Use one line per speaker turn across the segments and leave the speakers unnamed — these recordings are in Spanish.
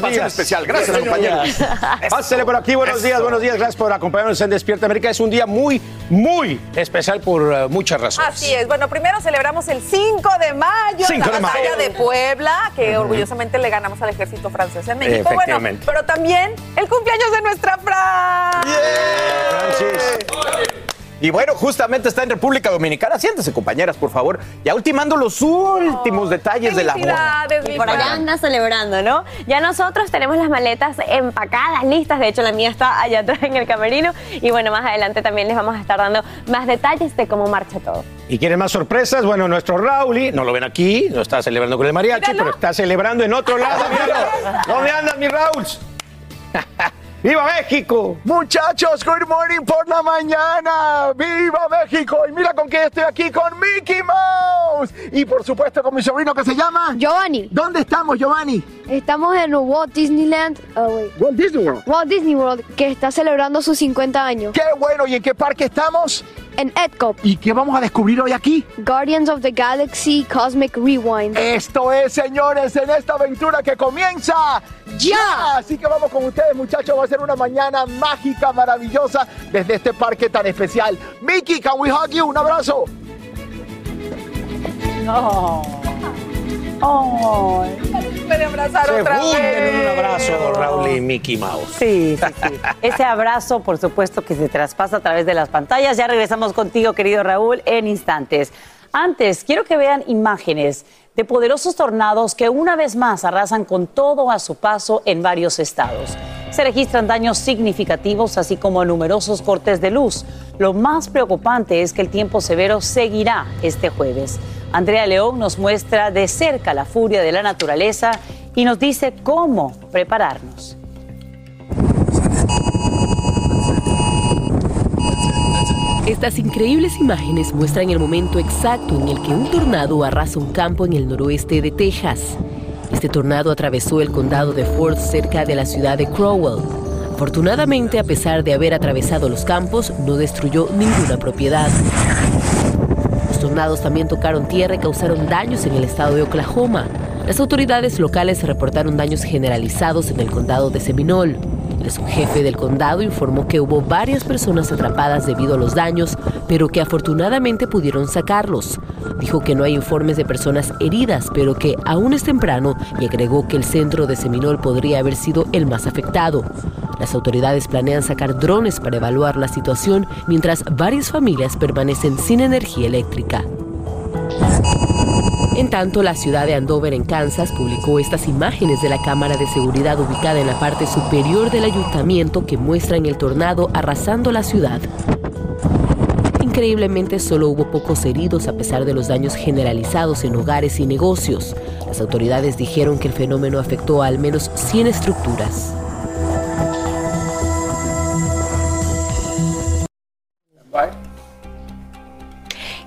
Buenos días. especial. Gracias, compañeros. Pásele por aquí, buenos días, buenos días. Gracias por acompañarnos en Despierta América. Es un día muy, muy especial por eh, muchas razones.
Así es. Bueno, primero celebramos el 5 de mayo,
5
la
de mayo.
batalla de Puebla, que orgullosamente le ganamos al ejército francés en México. Bueno, pero también el cumpleaños de nuestra Fran.
Francis. Y bueno, justamente está en República Dominicana. Siéntese, compañeras, por favor. Ya ultimando los últimos detalles de la boda.
Mi
Por allá anda celebrando, ¿no? Ya nosotros tenemos las maletas empacadas, listas. De hecho, la mía está allá atrás en el camerino. Y bueno, más adelante también les vamos a estar dando más detalles de cómo marcha todo.
¿Y quieren más sorpresas? Bueno, nuestro Rauli, no lo ven aquí, no está celebrando con el mariachi,
Míralo.
pero está celebrando en otro lado. míralo. ¿Dónde andas, mi Raúl? ¡Viva México!
Muchachos, good morning por la mañana. ¡Viva México! Y mira con quién estoy aquí, con Mickey Mouse. Y por supuesto con mi sobrino que se llama...
Giovanni,
¿Dónde estamos, Giovanni?
estamos en Walt Disneyland, oh, wait,
Walt Disney World.
Walt Disney World, que está celebrando sus 50 años.
¡Qué bueno! ¿Y en qué parque estamos?
En Epcot,
¿Y qué vamos a descubrir hoy aquí?
Guardians of the Galaxy Cosmic Rewind.
Esto es, señores, en esta aventura que comienza ya. Así que vamos con ustedes, muchachos. Va a ser una mañana mágica, maravillosa, desde este parque tan especial. Mickey, can we hug you? Un abrazo.
Puede abrazar
Se
otra vez.
en un abrazo, Raúl y Mickey Mouse.
Sí, sí, sí. Ese abrazo, por supuesto, que se traspasa a través de las pantallas. Ya regresamos contigo, querido Raúl, en instantes. Antes, quiero que vean imágenes de poderosos tornados que una vez más arrasan con todo a su paso en varios estados. Se registran daños significativos, así como numerosos cortes de luz. Lo más preocupante es que el tiempo severo seguirá este jueves. Andrea León nos muestra de cerca la furia de la naturaleza y nos dice cómo prepararnos.
Estas increíbles imágenes muestran el momento exacto en el que un tornado arrasa un campo en el noroeste de Texas. Este tornado atravesó el condado de Ford cerca de la ciudad de Crowell. Afortunadamente, a pesar de haber atravesado los campos, no destruyó ninguna propiedad. También tocaron tierra y causaron daños en el estado de Oklahoma. Las autoridades locales reportaron daños generalizados en el condado de Seminole. Subjefe del condado informó que hubo varias personas atrapadas debido a los daños, pero que afortunadamente pudieron sacarlos. Dijo que no hay informes de personas heridas, pero que aún es temprano y agregó que el centro de Seminole podría haber sido el más afectado. Las autoridades planean sacar drones para evaluar la situación mientras varias familias permanecen sin energía eléctrica. En tanto, la ciudad de Andover, en Kansas, publicó estas imágenes de la cámara de seguridad ubicada en la parte superior del ayuntamiento que muestran el tornado arrasando la ciudad. Increíblemente, solo hubo pocos heridos a pesar de los daños generalizados en hogares y negocios. Las autoridades dijeron que el fenómeno afectó a al menos 100 estructuras.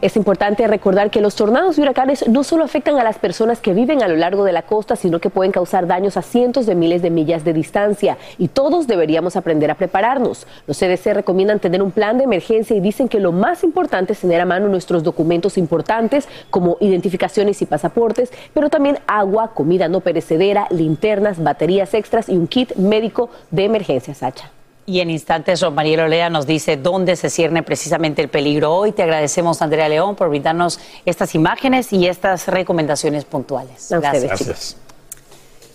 Es importante recordar que los tornados y huracanes no solo afectan a las personas que viven a lo largo de la costa, sino que pueden causar daños a cientos de miles de millas de distancia y todos deberíamos aprender a prepararnos. Los CDC recomiendan tener un plan de emergencia y dicen que lo más importante es tener a mano nuestros documentos importantes como identificaciones y pasaportes, pero también agua, comida no perecedera, linternas, baterías extras y un kit médico de emergencia, Sacha.
Y en instantes, Marielo Lea nos dice dónde se cierne precisamente el peligro. Hoy te agradecemos, Andrea León, por brindarnos estas imágenes y estas recomendaciones puntuales.
Gracias.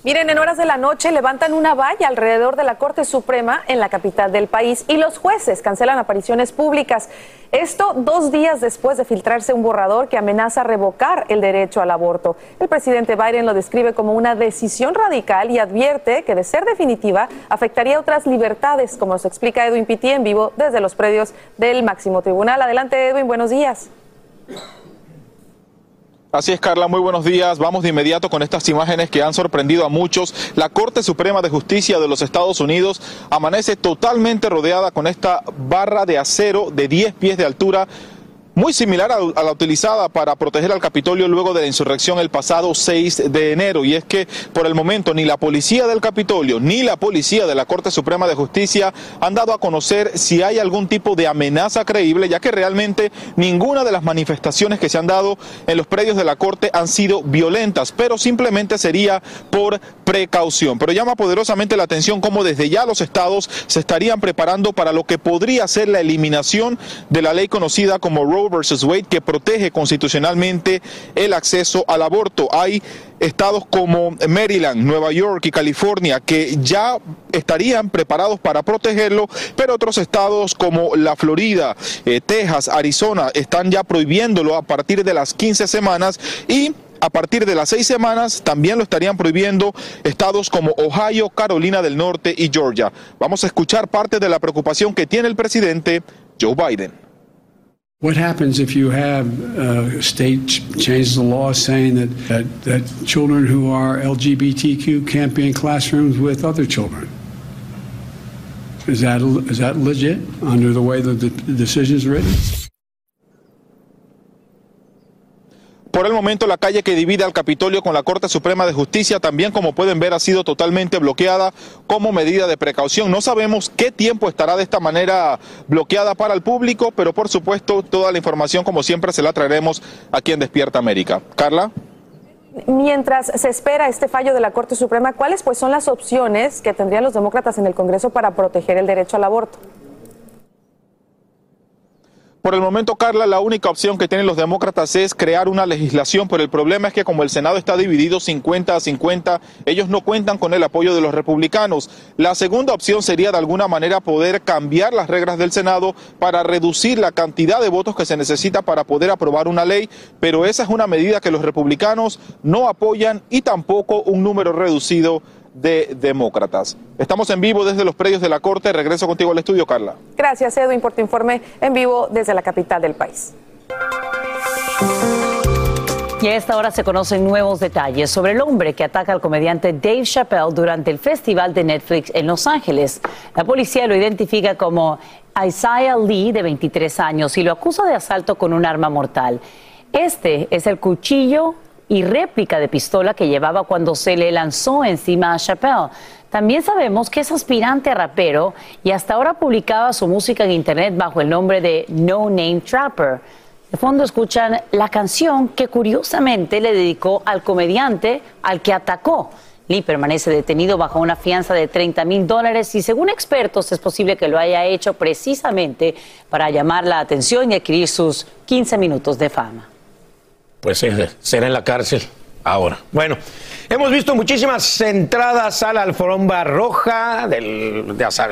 Miren, en horas de la noche levantan una valla alrededor de la Corte Suprema en la capital del país y los jueces cancelan apariciones públicas. Esto dos días después de filtrarse un borrador que amenaza revocar el derecho al aborto. El presidente Biden lo describe como una decisión radical y advierte que de ser definitiva afectaría otras libertades, como nos explica Edwin Pitti en vivo desde los predios del máximo tribunal. Adelante, Edwin, buenos días.
Así es, Carla, muy buenos días. Vamos de inmediato con estas imágenes que han sorprendido a muchos. La Corte Suprema de Justicia de los Estados Unidos amanece totalmente rodeada con esta barra de acero de 10 pies de altura muy similar a, la utilizada para proteger al Capitolio luego de la insurrección el pasado 6 de enero. Y es que por el momento ni la policía del Capitolio ni la policía de la Corte Suprema de Justicia han dado a conocer si hay algún tipo de amenaza creíble, ya que realmente ninguna de las manifestaciones que se han dado en los predios de la Corte han sido violentas, pero simplemente sería por precaución. Pero llama poderosamente la atención cómo desde ya los estados se estarían preparando para lo que podría ser la eliminación de la ley conocida como Roe versus Wade que protege constitucionalmente el acceso al aborto. Hay estados como Maryland, Nueva York y California que ya estarían preparados para protegerlo, pero otros estados como la Florida, eh, Texas, Arizona están ya prohibiéndolo a partir de las 15 semanas y a partir de las seis semanas también lo estarían prohibiendo estados como Ohio, Carolina del Norte y Georgia. Vamos a escuchar parte de la preocupación que tiene el presidente Joe Biden.
What happens if you have a state ch- changes the law saying that, that, that children who are LGBTQ can't be in classrooms with other children? Is that, is that legit under the way that the decision is written?
Por el momento la calle que divide al Capitolio con la Corte Suprema de Justicia también como pueden ver ha sido totalmente bloqueada como medida de precaución. No sabemos qué tiempo estará de esta manera bloqueada para el público, pero por supuesto toda la información como siempre se la traeremos aquí en Despierta América. Carla.
Mientras se espera este fallo de la Corte Suprema, ¿cuáles pues son las opciones que tendrían los demócratas en el Congreso para proteger el derecho al aborto?
Por el momento, Carla, la única opción que tienen los demócratas es crear una legislación, pero el problema es que como el Senado está dividido 50 a 50, ellos no cuentan con el apoyo de los republicanos. La segunda opción sería de alguna manera poder cambiar las reglas del Senado para reducir la cantidad de votos que se necesita para poder aprobar una ley, pero esa es una medida que los republicanos no apoyan y tampoco un número reducido de demócratas. Estamos en vivo desde los predios de la Corte. Regreso contigo al estudio, Carla.
Gracias, Edwin, por tu informe en vivo desde la capital del país.
Y a esta hora se conocen nuevos detalles sobre el hombre que ataca al comediante Dave Chappelle durante el festival de Netflix en Los Ángeles. La policía lo identifica como Isaiah Lee, de 23 años, y lo acusa de asalto con un arma mortal. Este es el cuchillo y réplica de pistola que llevaba cuando se le lanzó encima a Chappelle. También sabemos que es aspirante a rapero y hasta ahora publicaba su música en internet bajo el nombre de No Name Trapper. De fondo escuchan la canción que curiosamente le dedicó al comediante al que atacó. Lee permanece detenido bajo una fianza de 30 mil dólares y según expertos es posible que lo haya hecho precisamente para llamar la atención y adquirir sus 15 minutos de fama
pues será en la cárcel ahora. Bueno, hemos visto muchísimas entradas a la alfombra roja, de,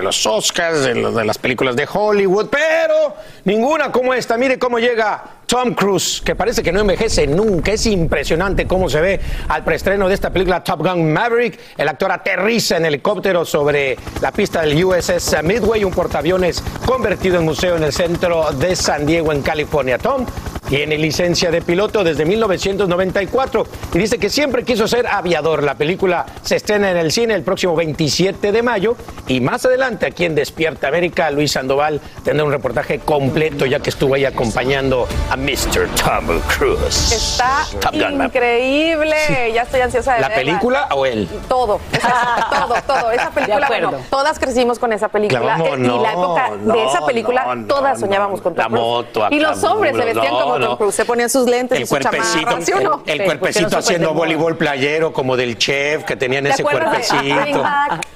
los Oscars, de, las películas de Hollywood, pero ninguna como esta. Mire cómo llega Tom Cruise, que parece que no envejece nunca. Es impresionante cómo se ve al preestreno de esta película Top Gun Maverick. El actor aterriza en helicóptero sobre la pista del USS Midway, un portaaviones convertido en museo en el centro de San Diego, en California. Tom tiene licencia de piloto desde 1994 y dice que siempre quiso ser aviador. La película se estrena en el cine el próximo 27 de mayo y más adelante aquí en Despierta América, Luis Sandoval tendrá un reportaje completo ya que estuvo ahí acompañando a Mr. Tom Cruise.
Está
Top Gun, ma'am.
increíble. Ya estoy ansiosa de
¿La
verla.
película o él?
Todo, esa- todo, todo. Esa película, bueno, todas crecimos con esa película.
Claro,
eh, y la época
no,
de esa
no,
película,
no,
todas
no,
soñábamos
no.
con Tom
La
Cruise. Y los hombres se vestían
no,
como
no.
Tom Cruise, se ponían sus lentes y
El
su
cuerpecito,
chamarra, ¿sí o no?
el, el
Sí,
cuerpecito haciendo voleibol playero como del chef que tenían
¿Te
ese cuerpecito.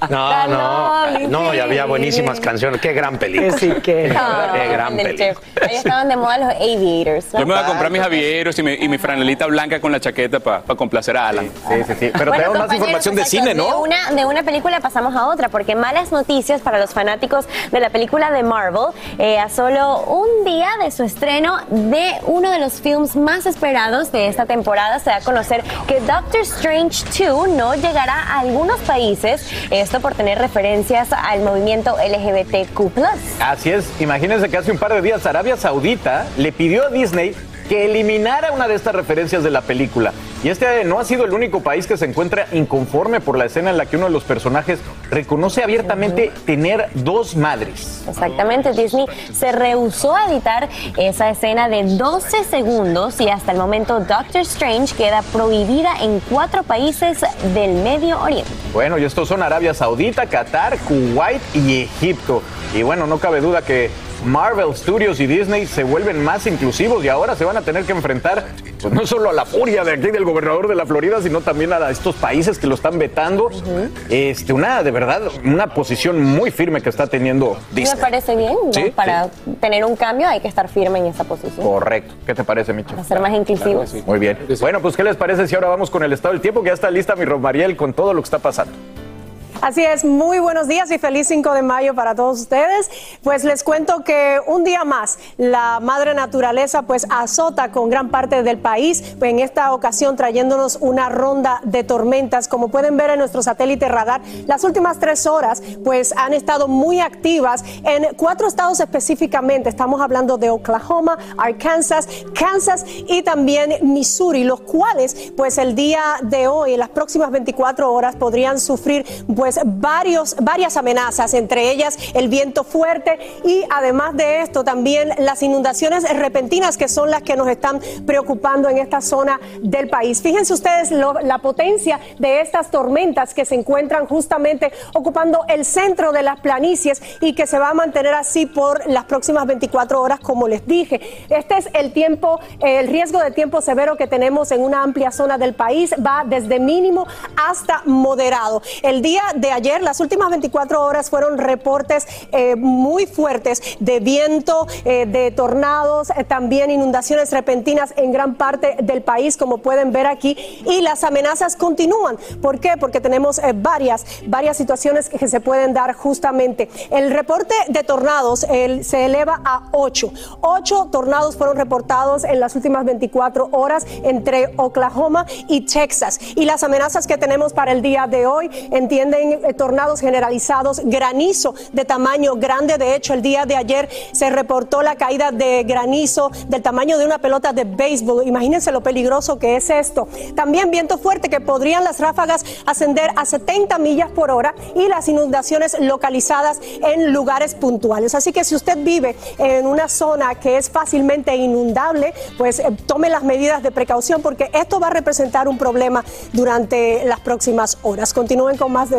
No, no, no, y había buenísimas canciones. Qué gran película.
Sí, que-
Qué gran
del
película.
Ahí estaban de moda los aviators. ¿No?
Yo me voy a comprar mis avieros y mi, y mi franelita blanca con la chaqueta para complacer a Alan.
Sí, sí, sí. Pero
Bueno,
tenemos más información de cine,
De
¿no?
una, de una película pasamos a otra, porque malas noticias para los fanáticos de la película de Marvel. Eh, a solo un día de su estreno de uno de los films más esperados de esta temporada, se da a conocer que Doctor Strange 2 no llegará a algunos países, esto por tener referencias al movimiento LGBTQ+.
Así es, imagínense que hace un par de días Arabia Saudita le pidió a Disney que eliminara una de estas referencias de la película. Y este no ha sido el único país que se encuentra inconforme por la escena en la que uno de los personajes reconoce abiertamente tener dos madres.
Exactamente, Disney se rehusó a editar esa escena de 12 segundos y hasta el momento Doctor Strange queda prohibida en cuatro países del Medio Oriente.
Bueno, y estos son Arabia Saudita, Qatar, Kuwait y Egipto. Y bueno, no cabe duda que Marvel Studios y Disney se vuelven más inclusivos y ahora se van a tener que enfrentar pues, no solo a la furia de aquí del gobernador de la Florida, sino también a estos países que lo están vetando. Este, una, de verdad, una posición muy firme que está teniendo
Y me
Disney.
parece bien, ¿no?
Sí,
Para tener un cambio hay que estar firme en esa posición.
Correcto. ¿Qué te parece, Micho?
Para ser más inclusivos.
Muy bien. Bueno, pues, ¿qué les parece si ahora vamos con el estado del tiempo? Que ya está lista mi Romariel con todo lo que está pasando.
Así es, muy buenos días y feliz 5 de mayo para todos ustedes. Pues les cuento que un día más la madre naturaleza pues azota con gran parte del país, en esta ocasión trayéndonos una ronda de tormentas. Como pueden ver en nuestro satélite radar, las últimas tres horas pues han estado muy activas en cuatro estados específicamente. Estamos hablando de Oklahoma, Arkansas, Kansas y también Missouri, los cuales pues el día de hoy, en las próximas 24 horas, podrían sufrir pues varios, varias amenazas, entre ellas el viento fuerte y además de esto también las inundaciones repentinas que son las que nos están preocupando en esta zona del país. Fíjense ustedes la potencia de estas tormentas que se encuentran justamente ocupando el centro de las planicies y que se va a mantener así por las próximas 24 horas, como les dije. Este es el tiempo, el riesgo de tiempo severo que tenemos en una amplia zona del país, va desde mínimo hasta moderado. El día de ayer, las últimas 24 horas fueron reportes eh, muy fuertes de viento, eh, de tornados, eh, también inundaciones repentinas en gran parte del país, como pueden ver aquí, y las amenazas continúan. ¿Por qué? Porque tenemos varias, varias situaciones que se pueden dar justamente. El reporte de tornados se eleva a 8. 8 tornados fueron reportados en las últimas 24 horas entre Oklahoma y Texas. Y las amenazas que tenemos para el día de hoy entienden eh, tornados generalizados, granizo de tamaño grande. De hecho, el día de ayer se reportó la caída de granizo del tamaño de una pelota de béisbol. Imagínense lo peligroso que es esto. También viento fuerte que podrían las ráfagas ascender a 70 millas por hora y las inundaciones localizadas en lugares puntuales. Así que si usted vive en una zona que es fácilmente inundable, pues eh, tome las medidas de precaución porque esto va a representar un problema durante las próximas horas. Continúen con más de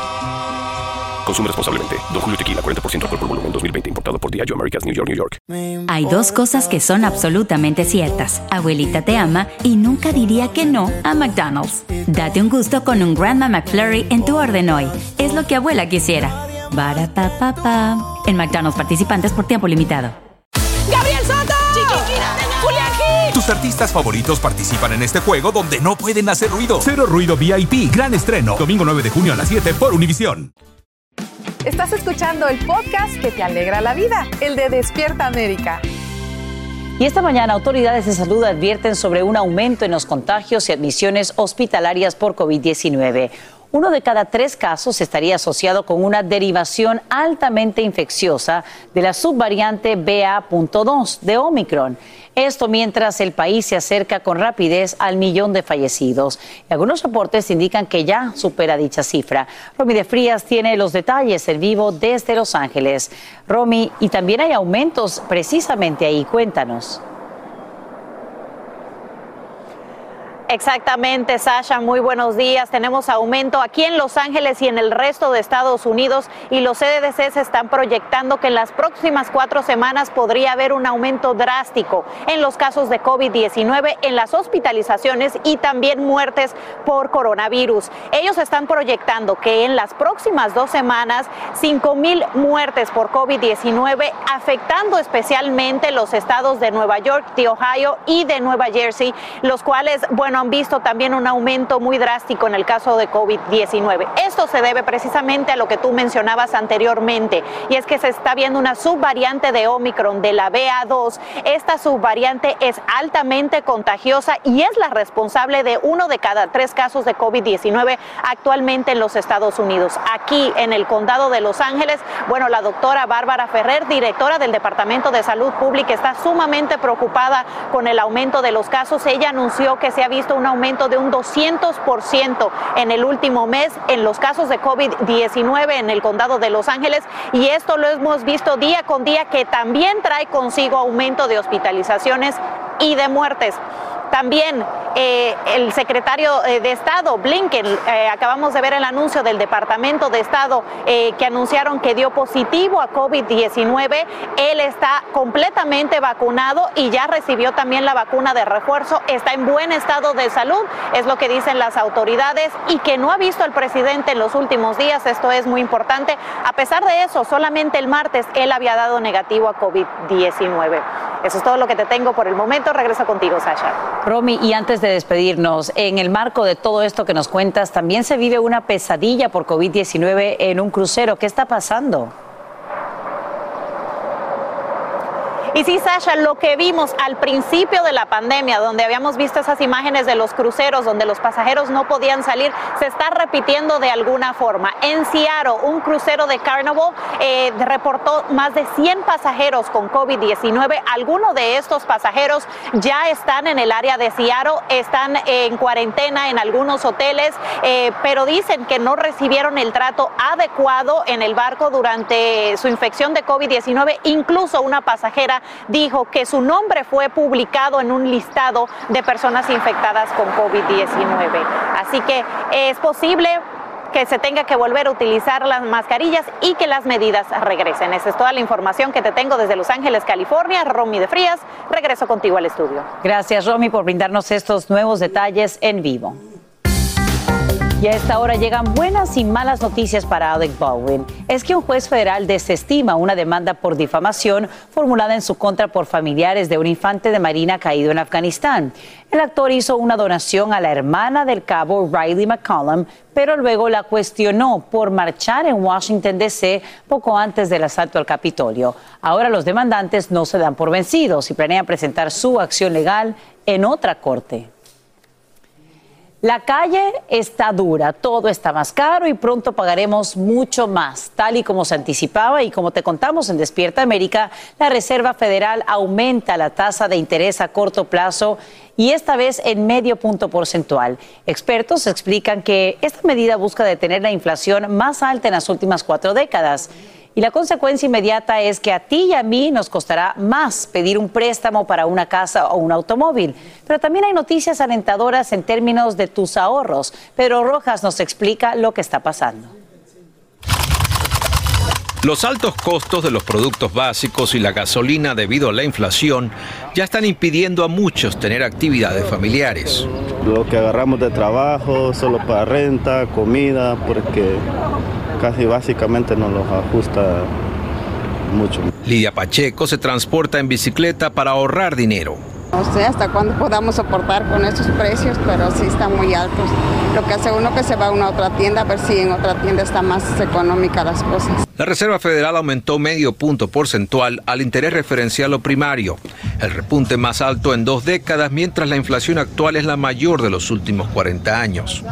Consume responsablemente. Don Julio Tequila, 40% alcohol por volumen, 2020. Importado por Diageo Americas, New York, New York.
Hay dos cosas que son absolutamente ciertas. Abuelita te ama y nunca diría que no a McDonald's. Date un gusto con un Grandma McFlurry en tu orden hoy. Es lo que abuela quisiera. Barapapapa. En McDonald's participantes por tiempo limitado.
¡Gabriel Soto!
Tus artistas favoritos participan en este juego donde no pueden hacer ruido. Cero Ruido VIP, gran estreno. Domingo 9 de junio a las 7 por Univisión.
Estás escuchando el podcast que te alegra la vida, el de Despierta América.
Y esta mañana autoridades de salud advierten sobre un aumento en los contagios y admisiones hospitalarias por COVID-19. Uno de cada tres casos estaría asociado con una derivación altamente infecciosa de la subvariante BA.2 de Omicron. Esto mientras el país se acerca con rapidez al millón de fallecidos. Y algunos reportes indican que ya supera dicha cifra. Romy de Frías tiene los detalles en vivo desde Los Ángeles. Romy, y también hay aumentos precisamente ahí. Cuéntanos.
Exactamente, Sasha, muy buenos días. Tenemos aumento aquí en Los Ángeles y en el resto de Estados Unidos y los CDC se están proyectando que en las próximas cuatro semanas podría haber un aumento drástico en los casos de COVID-19, en las hospitalizaciones y también muertes por coronavirus. Ellos están proyectando que en las próximas dos semanas, 5 mil muertes por COVID-19, afectando especialmente los estados de Nueva York, de Ohio y de Nueva Jersey, los cuales, bueno, han visto también un aumento muy drástico en el caso de COVID-19. Esto se debe precisamente a lo que tú mencionabas anteriormente, y es que se está viendo una subvariante de Omicron de la BA2. Esta subvariante es altamente contagiosa y es la responsable de uno de cada tres casos de COVID-19 actualmente en los Estados Unidos. Aquí en el condado de Los Ángeles, bueno, la doctora Bárbara Ferrer, directora del Departamento de Salud Pública, está sumamente preocupada con el aumento de los casos. Ella anunció que se ha visto un aumento de un 200% en el último mes en los casos de COVID-19 en el condado de Los Ángeles y esto lo hemos visto día con día que también trae consigo aumento de hospitalizaciones y de muertes. También eh, el secretario eh, de Estado, Blinken, eh, acabamos de ver el anuncio del Departamento de Estado que anunciaron que dio positivo a COVID-19. Él está completamente vacunado y ya recibió también la vacuna de refuerzo. Está en buen estado de salud, es lo que dicen las autoridades, y que no ha visto al presidente en los últimos días. Esto es muy importante. A pesar de eso, solamente el martes él había dado negativo a COVID-19. Eso es todo lo que te tengo por el momento. Regreso contigo, Sasha.
Romy, y antes de despedirnos, en el marco de todo esto que nos cuentas, también se vive una pesadilla por COVID-19 en un crucero. ¿Qué está pasando?
Y sí, Sasha, lo que vimos al principio de la pandemia, donde habíamos visto esas imágenes de los cruceros, donde los pasajeros no podían salir, se está repitiendo de alguna forma. En Seattle, un crucero de Carnival eh, reportó más de 100 pasajeros con COVID-19. Algunos de estos pasajeros ya están en el área de Seattle, están en cuarentena en algunos hoteles, eh, pero dicen que no recibieron el trato adecuado en el barco durante su infección de COVID-19. Incluso una pasajera dijo que su nombre fue publicado en un listado de personas infectadas con COVID-19. Así que es posible que se tenga que volver a utilizar las mascarillas y que las medidas regresen. Esa es toda la información que te tengo desde Los Ángeles, California. Romy de Frías, regreso contigo al estudio.
Gracias, Romy, por brindarnos estos nuevos detalles en vivo. Y a esta hora llegan buenas y malas noticias para Alec Baldwin. Es que un juez federal desestima una demanda por difamación formulada en su contra por familiares de un infante de marina caído en Afganistán. El actor hizo una donación a la hermana del cabo Riley McCollum, pero luego la cuestionó por marchar en Washington, D.C. poco antes del asalto al Capitolio. Ahora los demandantes no se dan por vencidos y planean presentar su acción legal en otra corte. La calle está dura, todo está más caro y pronto pagaremos mucho más. Tal y como se anticipaba y como te contamos en Despierta América, la Reserva Federal aumenta la tasa de interés a corto plazo y esta vez en medio punto porcentual. Expertos explican que esta medida busca detener la inflación más alta en las últimas cuatro décadas. Y la consecuencia inmediata es que a ti y a mí nos costará más pedir un préstamo para una casa o un automóvil. Pero también hay noticias alentadoras en términos de tus ahorros. Pero Rojas nos explica lo que está pasando.
Los altos costos de los productos básicos y la gasolina debido a la inflación ya están impidiendo a muchos tener actividades familiares.
Lo que agarramos de trabajo solo para renta, comida, porque casi básicamente nos los ajusta mucho.
Lidia Pacheco se transporta en bicicleta para ahorrar dinero.
No sé hasta cuándo podamos soportar con estos precios, pero sí están muy altos. Lo que hace uno que se va a una otra tienda a ver si en otra tienda está más económica las cosas.
La Reserva Federal aumentó medio punto porcentual al interés referencial o primario, el repunte más alto en dos décadas, mientras la inflación actual es la mayor de los últimos 40 años.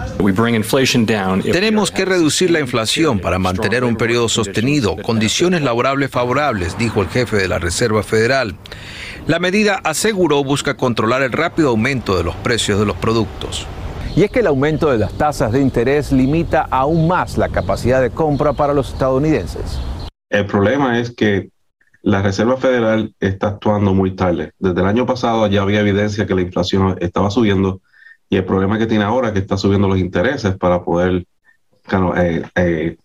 Tenemos que reducir la inflación para mantener un periodo sostenido, condiciones laborables favorables, dijo el jefe de la Reserva Federal. La medida, aseguró, busca controlar el rápido aumento de los precios de los productos.
Y es que el aumento de las tasas de interés limita aún más la capacidad de compra para los estadounidenses.
El problema es que la Reserva Federal está actuando muy tarde. Desde el año pasado ya había evidencia que la inflación estaba subiendo y el problema que tiene ahora es que está subiendo los intereses para poder eh, eh,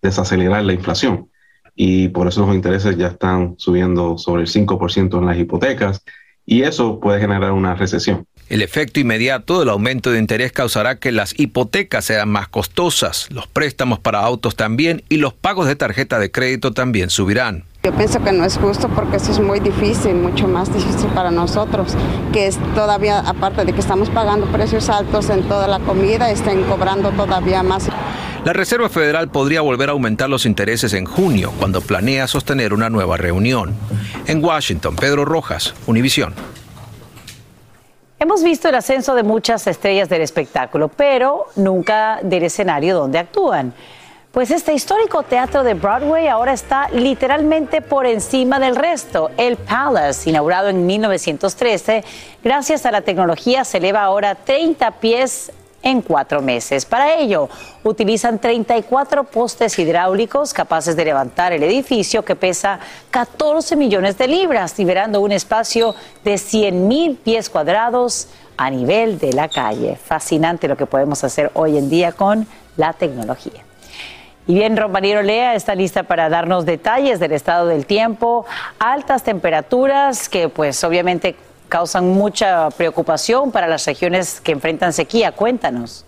desacelerar la inflación. Y por eso los intereses ya están subiendo sobre el 5% en las hipotecas y eso puede generar una recesión.
El efecto inmediato del aumento de interés causará que las hipotecas sean más costosas, los préstamos para autos también y los pagos de tarjeta de crédito también subirán.
Yo pienso que no es justo porque eso es muy difícil, mucho más difícil para nosotros, que es todavía, aparte de que estamos pagando precios altos en toda la comida, estén cobrando todavía más.
La Reserva Federal podría volver a aumentar los intereses en junio, cuando planea sostener una nueva reunión. En Washington, Pedro Rojas, Univisión.
Hemos visto el ascenso de muchas estrellas del espectáculo, pero nunca del escenario donde actúan. Pues este histórico teatro de Broadway ahora está literalmente por encima del resto. El Palace, inaugurado en 1913, gracias a la tecnología se eleva ahora 30 pies en cuatro meses. Para ello, utilizan 34 postes hidráulicos capaces de levantar el edificio que pesa 14 millones de libras, liberando un espacio de 100 mil pies cuadrados a nivel de la calle. Fascinante lo que podemos hacer hoy en día con la tecnología. Y bien, Romario Lea está lista para darnos detalles del estado del tiempo, altas temperaturas que pues obviamente causan mucha preocupación para las regiones que enfrentan sequía. Cuéntanos.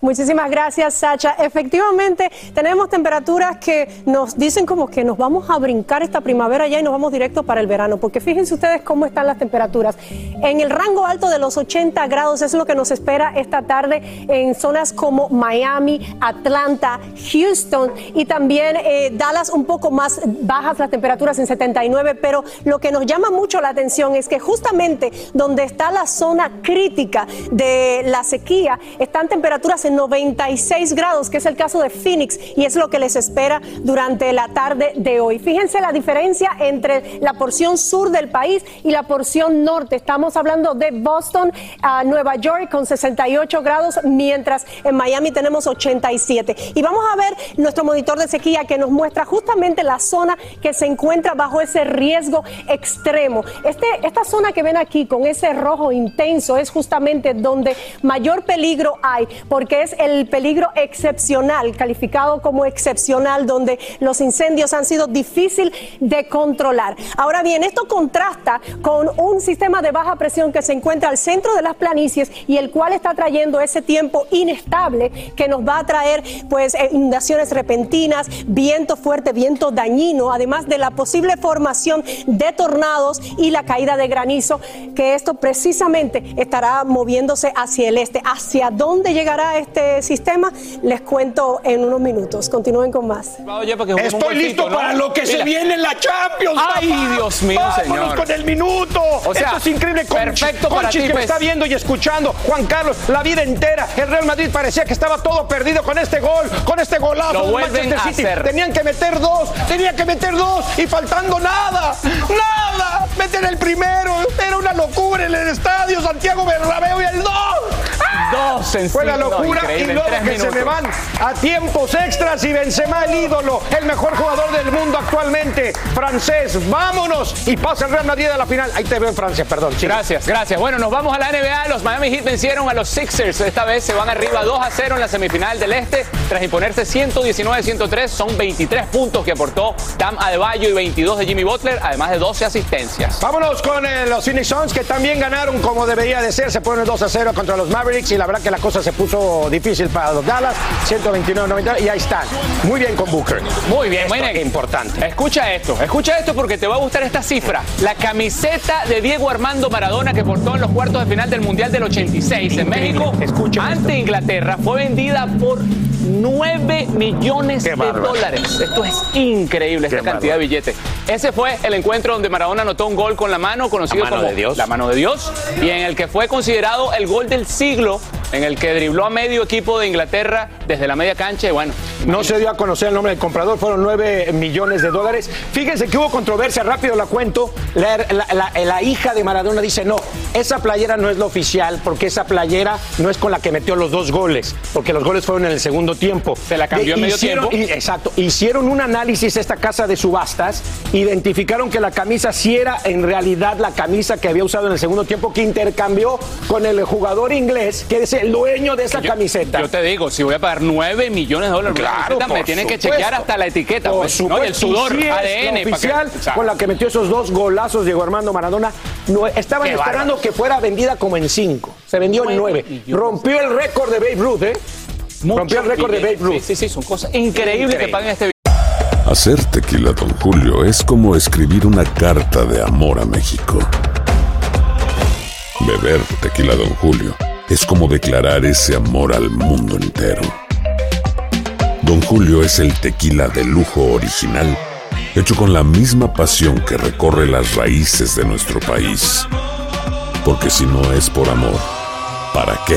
Muchísimas gracias, Sacha. Efectivamente, tenemos temperaturas que nos dicen como que nos vamos a brincar esta primavera ya y nos vamos directo para el verano, porque fíjense ustedes cómo están las temperaturas. En el rango alto de los 80 grados es lo que nos espera esta tarde en zonas como Miami, Atlanta, Houston y también eh, Dallas, un poco más bajas las temperaturas en 79, pero lo que nos llama mucho la atención es que justamente donde está la zona crítica de la sequía, están temperaturas 96 grados, que es el caso de Phoenix, y es lo que les espera durante la tarde de hoy. Fíjense la diferencia entre la porción sur del país y la porción norte. Estamos hablando de Boston a Nueva York con 68 grados, mientras en Miami tenemos 87. Y vamos a ver nuestro monitor de sequía que nos muestra justamente la zona que se encuentra bajo ese riesgo extremo. Este, esta zona que ven aquí con ese rojo intenso es justamente donde mayor peligro hay, porque es el peligro excepcional, calificado como excepcional, donde los incendios han sido difícil de controlar. Ahora bien, esto contrasta con un sistema de baja presión que se encuentra al centro de las planicies y el cual está trayendo ese tiempo inestable que nos va a traer pues eh, inundaciones repentinas, viento fuerte, viento dañino, además de la posible formación de tornados y la caída de granizo, que esto precisamente estará moviéndose hacia el este. ¿Hacia dónde llegará este sistema? Les cuento en unos minutos. Continúen con más.
Estoy listo para lo que se viene en la Champions.
Ay,
papá.
Dios mío,
Vámonos
señor.
con el minuto.
O sea,
Esto es increíble. Conchi-
perfecto para
Conchi
ti,
que me
pues.
está viendo y escuchando. Juan Carlos, la vida entera. El Real Madrid parecía que estaba todo perdido con este gol, con este golazo.
Lo vuelven
Manchester
a
City.
hacer.
Tenían que meter dos, tenían que meter dos y faltando nada, nada. Meter el primero. Era una locura en el estadio Santiago Bernabéu y el dos. ¡Ah!
Dos en
Fue la
cinco,
y luego que se me van a tiempos extras y Benzema el ídolo, el mejor jugador del mundo actualmente, francés. Vámonos y pasa el Real Madrid a la final. Ahí te veo en Francia, perdón. sigue.
Gracias, gracias. Bueno, nos vamos a la NBA. Los Miami Heat vencieron a los Sixers. Esta vez se van arriba 2 a 0 en la semifinal del Este. Tras imponerse 119-103, son 23 puntos que aportó Tam Adebayo y 22 de Jimmy Butler, además de 12 asistencias.
Vámonos con eh, los Phoenix Suns que también ganaron como debería de ser. Se ponen 2 a 0 contra los Mavericks y la verdad que la cosa se puso difícil para los Dallas. 129-99 y ahí están. Muy bien con Booker.
Muy bien,
es importante.
Escucha esto, escucha esto porque te va a gustar esta cifra. La camiseta de Diego Armando Maradona que portó en los cuartos de final del Mundial del 86 en México ante Inglaterra fue vendida por 9 millones
Qué
de
bárbaro.
dólares. Esto es increíble, esta cantidad de billetes. Ese fue el encuentro donde Maradona anotó un gol con la mano, conocido
La mano
como
de Dios.
la mano de Dios, y en el que fue considerado el gol del siglo, en el que dribló a medio equipo de Inglaterra desde la media cancha y bueno.
No se dio a conocer el nombre del comprador, fueron 9 millones de dólares. Fíjense que hubo controversia, rápido la cuento. La, la- la- la hija de Maradona dice, no, esa playera no es la oficial, porque esa playera no es con la que metió los dos goles, porque los goles fueron en el segundo tiempo.
Se la cambió en medio
Hicieron-
tiempo.
y- exacto. Hicieron un análisis esta casa de subastas, identificaron que la camisa sí era en realidad la camisa que había usado en el segundo tiempo, que intercambió con el jugador inglés, que es el dueño de esa camiseta.
Yo te digo, si voy a pagar 9 millones de dólares,
Claro,
me tienen que chequear hasta la etiqueta.
Por
pues, el sudor,
sí
ADN. que-
oficial con la que metió esos dos golazos Diego Armando Maradona. No, estaban
Qué
esperando
bárbaro.
que fuera vendida como en cinco. Se vendió en
Nueve
nueve. Rompió el récord de Babe Ruth, ¿eh?
Mucho
Rompió el récord de Babe. Ruth.
Sí, sí, sí, son cosas increíbles que pagan este
Hacer tequila, Don Julio, es como escribir una carta de amor a México. Beber tequila, Don Julio, es como declarar ese amor al mundo entero. Don Julio es el tequila de lujo original, hecho con la misma pasión que recorre las raíces de nuestro país. Porque si no es por amor, ¿para qué?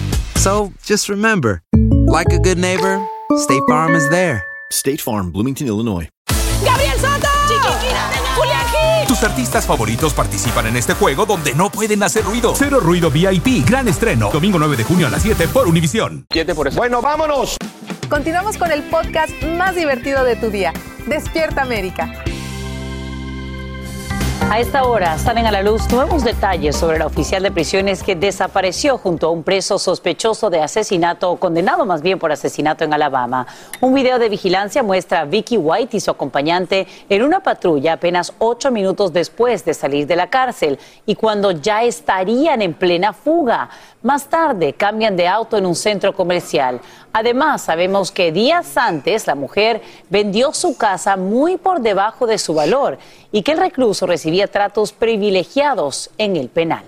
So just remember, like a good neighbor, State Farm is there.
State Farm, Bloomington, Illinois.
Gabriel Soto. Julián Gil.
Tus artistas favoritos participan en este juego donde no pueden hacer ruido. Cero Ruido VIP, gran estreno. Domingo 9 de junio a las 7 por Univisión.
Bueno, vámonos.
Continuamos con el podcast más divertido de tu día. Despierta América.
A esta hora salen a la luz nuevos detalles sobre la oficial de prisiones que desapareció junto a un preso sospechoso de asesinato, o condenado más bien por asesinato en Alabama. Un video de vigilancia muestra a Vicky White y su acompañante en una patrulla apenas ocho minutos después de salir de la cárcel y cuando ya estarían en plena fuga. Más tarde cambian de auto en un centro comercial. Además, sabemos que días antes la mujer vendió su casa muy por debajo de su valor y que el recluso recibía tratos privilegiados en el penal.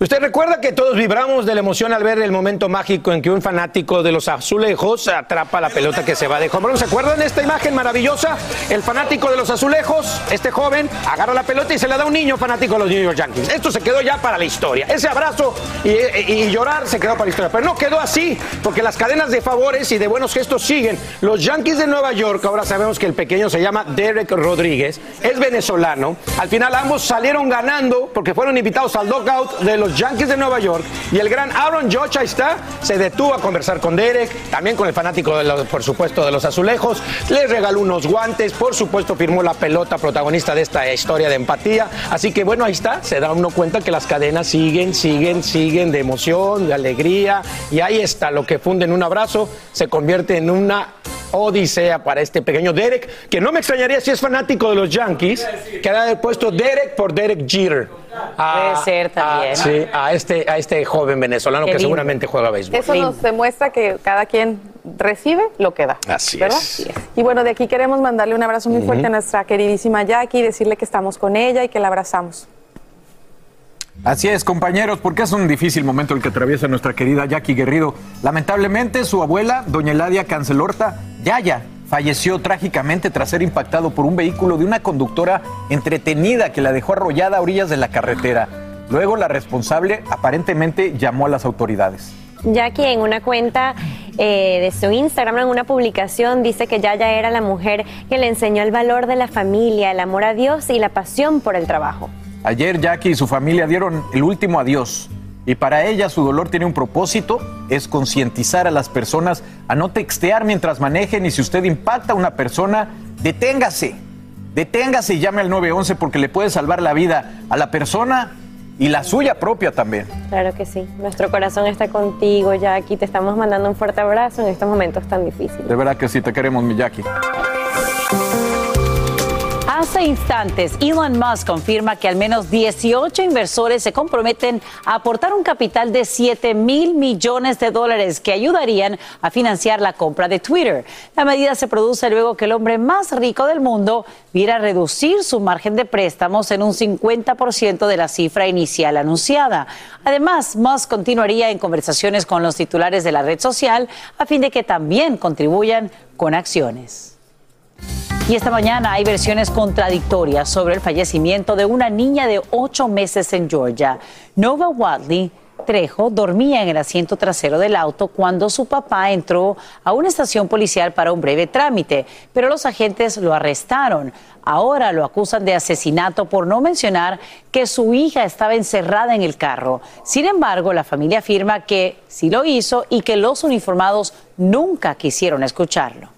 Usted recuerda que todos vibramos de la emoción al ver el momento mágico en que un fanático de los azulejos atrapa la pelota que se va de home. ¿Se acuerdan de esta imagen maravillosa? El fanático de los azulejos, este joven, agarra la pelota y se la da a un niño fanático de los New York Yankees. Esto se quedó ya para la historia. Ese abrazo y, y- llorar se quedó para la historia. Pero no quedó así, porque las cadenas de favores y de buenos gestos siguen. Los Yankees de Nueva York, ahora sabemos que el pequeño se llama Derek Rodríguez, es venezolano. Al final ambos salieron ganando porque fueron invitados al dogout de los Yankees de Nueva York y el gran Aaron Judge ahí está, se detuvo a conversar con Derek, también con el fanático de los, por supuesto de los azulejos, le regaló unos guantes, por supuesto firmó la pelota protagonista de esta historia de empatía, así que bueno, ahí está, se da uno cuenta que las cadenas siguen, siguen, siguen de emoción, de alegría y ahí está, lo que funde en un abrazo se convierte en una odisea para este pequeño Derek, que no me extrañaría si es fanático de los Yankees, que ha puesto Derek por Derek Jeter.
Puede ser también.
a- sí, a este, a este joven venezolano
Qué
que
lindo.
seguramente juega béisbol.
Eso nos demuestra que cada quien recibe lo que da.
Así
¿verdad?
es.
Y bueno, de aquí queremos mandarle un abrazo muy fuerte a nuestra queridísima Jackie, decirle que estamos con ella y que la abrazamos.
Así es, compañeros, porque es un difícil momento el que atraviesa nuestra querida Jackie Guerrido. Lamentablemente, su abuela, doña Eladia Cancelorta, Yaya, falleció trágicamente tras ser impactado por un vehículo de una conductora entretenida que la dejó arrollada a orillas de la carretera. Luego, la responsable aparentemente llamó a las autoridades.
Jackie en una cuenta eh, de su Instagram, en una publicación, dice que Yaya era la mujer que le enseñó el valor de la familia, el amor a Dios y la pasión por el trabajo.
Ayer Jackie y su familia dieron el último adiós y para ella su dolor tiene un propósito, es concientizar a las personas a no textear mientras manejen y si usted impacta a una persona, deténgase, deténgase y llame al 911 porque le puede salvar la vida a la persona y la suya propia también.
Claro que sí. Nuestro corazón está contigo, Jackie. Te estamos mandando un fuerte abrazo en estos momentos tan difíciles.
De verdad que sí te queremos, mi Jackie.
Hace instantes, Elon Musk confirma que al menos 18 inversores se comprometen a aportar un capital de 7 mil millones de dólares que ayudarían a financiar la compra de Twitter. La medida se produce luego que el hombre más rico del mundo viera reducir su margen de préstamos en un 50% de la cifra inicial anunciada. Además, Musk continuaría en conversaciones con los titulares de la red social a fin de que también contribuyan con acciones. Y esta mañana hay versiones contradictorias sobre el fallecimiento de una niña de ocho meses en Georgia. Nova Watley Trejo dormía en el asiento trasero del auto cuando su papá entró a una estación policial para un breve trámite, pero los agentes lo arrestaron. Ahora lo acusan de asesinato por no mencionar que su hija estaba encerrada en el carro. Sin embargo, la familia afirma que sí lo hizo y que los uniformados nunca quisieron escucharlo.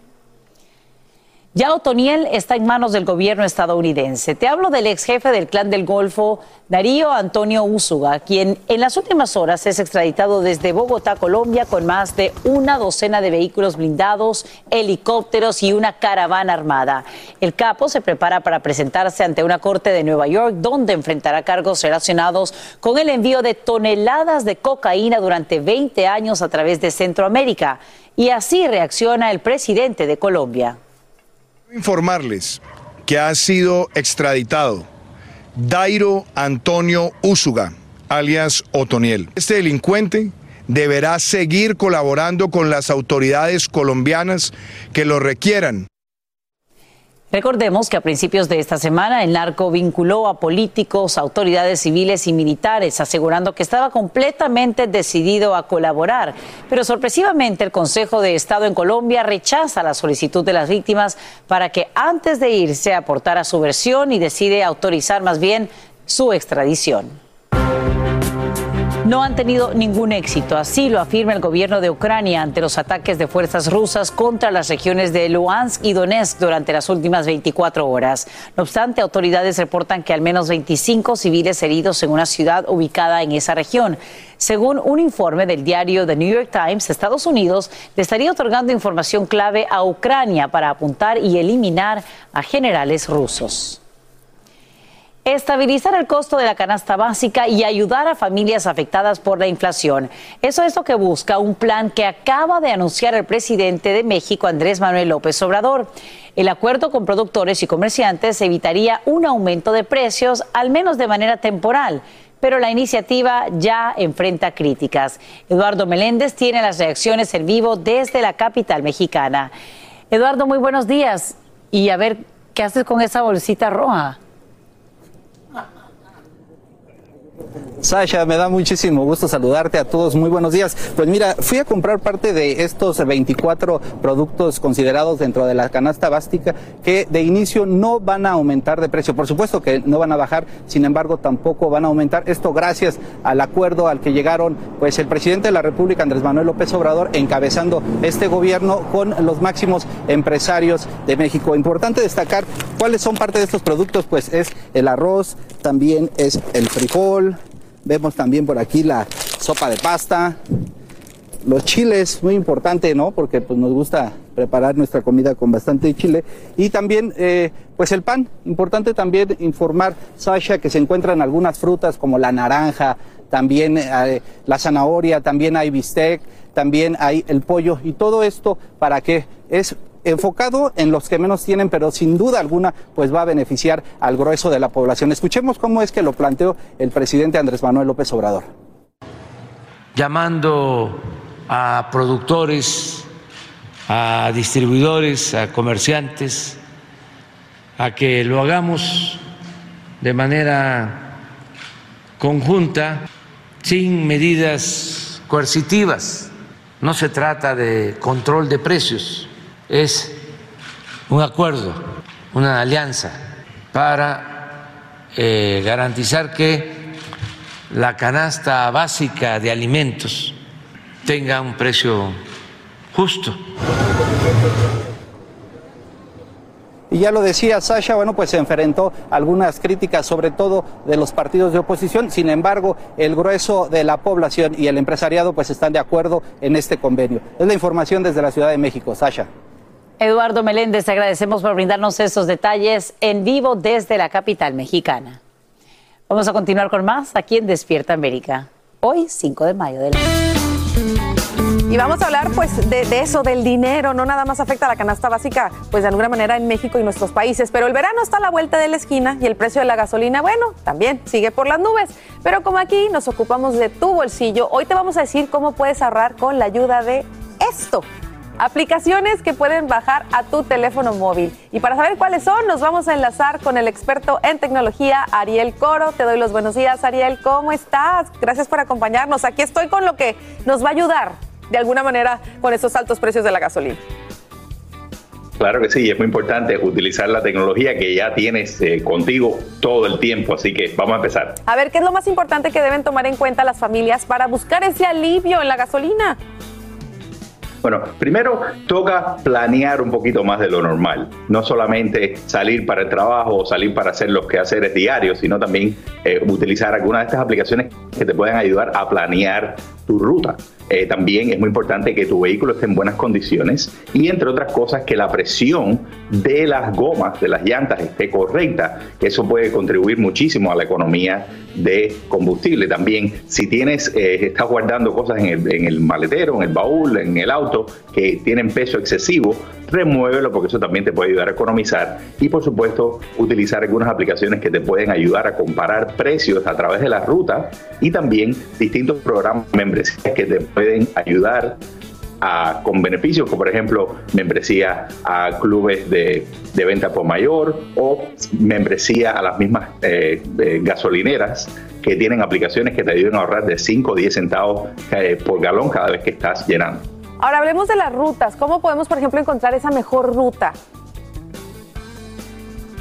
Ya Otoniel está en manos del gobierno estadounidense. Te hablo del ex jefe del clan del Golfo, Darío Antonio Úsuga, quien en las últimas horas es extraditado desde Bogotá, Colombia, con más de una docena de vehículos blindados, helicópteros y una caravana armada. El capo se prepara para presentarse ante una corte de Nueva York, donde enfrentará cargos relacionados con el envío de toneladas de cocaína durante 20 años a través de Centroamérica. Y así reacciona el presidente de Colombia
informarles que ha sido extraditado Dairo Antonio Úsuga, alias Otoniel. Este delincuente deberá seguir colaborando con las autoridades colombianas que lo requieran
Recordemos que a principios de esta semana el narco vinculó a políticos, autoridades civiles y militares, asegurando que estaba completamente decidido a colaborar. Pero sorpresivamente el Consejo de Estado en Colombia rechaza la solicitud de las víctimas para que antes de irse aportara su versión y decide autorizar más bien su extradición no han tenido ningún éxito. Así lo afirma el gobierno de Ucrania ante los ataques de fuerzas rusas contra las regiones de Luhansk y Donetsk durante las últimas 24 horas. No obstante, autoridades reportan que al menos 25 civiles heridos en una ciudad ubicada en esa región. Según un informe del diario The New York Times, Estados Unidos le estaría otorgando información clave a Ucrania para apuntar y eliminar a generales rusos estabilizar el costo de la canasta básica y ayudar a familias afectadas por la inflación. Eso es lo que busca un plan que acaba de anunciar el presidente de México, Andrés Manuel López Obrador. El acuerdo con productores y comerciantes evitaría un aumento de precios, al menos de manera temporal. Pero la iniciativa ya enfrenta críticas. Eduardo Meléndez tiene las reacciones en vivo desde la capital mexicana. Eduardo, muy buenos días. Y a ver, ¿qué haces con esa bolsita roja?
Sasha, me da muchísimo gusto saludarte a todos. Muy buenos días. Pues mira, fui a comprar parte de estos 24 productos considerados dentro de la canasta básica que de inicio no van a aumentar de precio. Por supuesto que no van a bajar, sin embargo tampoco van a aumentar. Esto gracias al acuerdo al que llegaron pues el presidente de la República, Andrés Manuel López Obrador, encabezando este gobierno con los máximos empresarios de México. Importante destacar cuáles son parte de estos productos, pues es el arroz, también es el frijol, Vemos también por aquí la sopa de pasta, los chiles, muy importante, ¿no? Porque pues nos gusta preparar nuestra comida con bastante chile. Y también, eh, pues el pan. Importante también informar, Sasha, que se encuentran algunas frutas como la naranja, también eh, la zanahoria, también hay bistec, también hay el pollo. Y todo esto para que es enfocado en los que menos tienen, pero sin duda alguna pues va a beneficiar al grueso de la población. Escuchemos cómo es que lo planteó el presidente Andrés Manuel López Obrador.
Llamando a productores, a distribuidores, a comerciantes, a que lo hagamos de manera conjunta, sin medidas coercitivas. No se trata de control de precios, es un acuerdo, una alianza para eh, garantizar que la canasta básica de alimentos tenga un precio justo.
Y ya lo decía Sasha, bueno, pues se enfrentó a algunas críticas, sobre todo de los partidos de oposición. Sin embargo, el grueso de la población y el empresariado pues están de acuerdo en este convenio. Es la información desde la Ciudad de México. Sasha.
Eduardo Meléndez, te agradecemos por brindarnos estos detalles en vivo desde la capital mexicana. Vamos a continuar con más aquí en Despierta América. Hoy, 5 de mayo del
Y vamos a hablar pues de, de, eso, del dinero, no nada más afecta a la canasta básica, pues de alguna manera en México y nuestros países, pero el verano está a la vuelta de la esquina y el precio de la gasolina, bueno, también sigue por las nubes, pero como aquí nos ocupamos de tu bolsillo, hoy te vamos a decir cómo puedes ahorrar con la ayuda de esto. Aplicaciones que pueden bajar a tu teléfono móvil. Y para saber cuáles son, nos vamos a enlazar con el experto en tecnología, Ariel Coro. Te doy los buenos días, Ariel. ¿Cómo estás? Gracias por acompañarnos. Aquí estoy con lo que nos va a ayudar de alguna manera con esos altos precios de la gasolina.
Claro que sí, es muy importante utilizar la tecnología que ya tienes eh, contigo todo el tiempo, así que vamos a empezar.
A ver, ¿qué es lo más importante que deben tomar en cuenta las familias para buscar ese alivio en la gasolina?
Bueno, primero toca planear un poquito más de lo normal. No solamente salir para el trabajo o salir para hacer los quehaceres diarios, sino también eh, utilizar algunas de estas aplicaciones que te pueden ayudar a planear tu ruta. Eh, también es muy importante que tu vehículo esté en buenas condiciones y entre otras cosas que la presión de las gomas, de las llantas esté correcta, eso puede contribuir muchísimo a la economía de combustible. También si tienes, eh, estás guardando cosas en el, maletero, en el baúl, en el auto que tienen peso excesivo, remuévelo porque eso también te puede ayudar a economizar y por supuesto utilizar algunas aplicaciones que te pueden ayudar a comparar precios a través de la ruta y también distintos programas que te pueden ayudar a, con beneficios, como por ejemplo membresía a clubes de, de venta por mayor o membresía a las mismas eh, gasolineras que tienen aplicaciones que te ayudan a ahorrar de 5 o 10 centavos eh, por galón cada vez que estás llenando.
Ahora hablemos de las rutas. ¿Cómo podemos, por ejemplo, encontrar esa mejor ruta?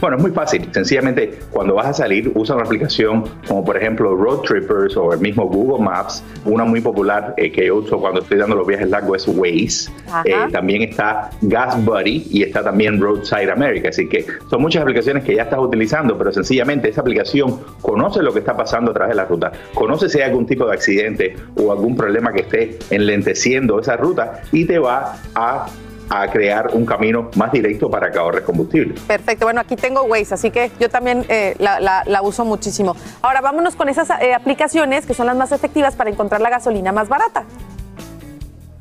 Bueno, es muy fácil. Sencillamente, cuando vas a salir, usa una aplicación como por ejemplo Road Trippers o el mismo Google Maps. Una muy popular eh, que yo uso cuando estoy dando los viajes largos es Waze. Eh, también está Gas Buddy y está también Roadside America. Así que son muchas aplicaciones que ya estás utilizando, pero sencillamente esa aplicación conoce lo que está pasando a través de la ruta, conoce si hay algún tipo de accidente o algún problema que esté enlenteciendo esa ruta y te va a a crear un camino más directo para que ahorres combustible.
Perfecto, bueno, aquí tengo Waze, así que yo también eh, la, uso muchísimo. Ahora vámonos con esas eh, aplicaciones que son las más efectivas para encontrar la gasolina más barata.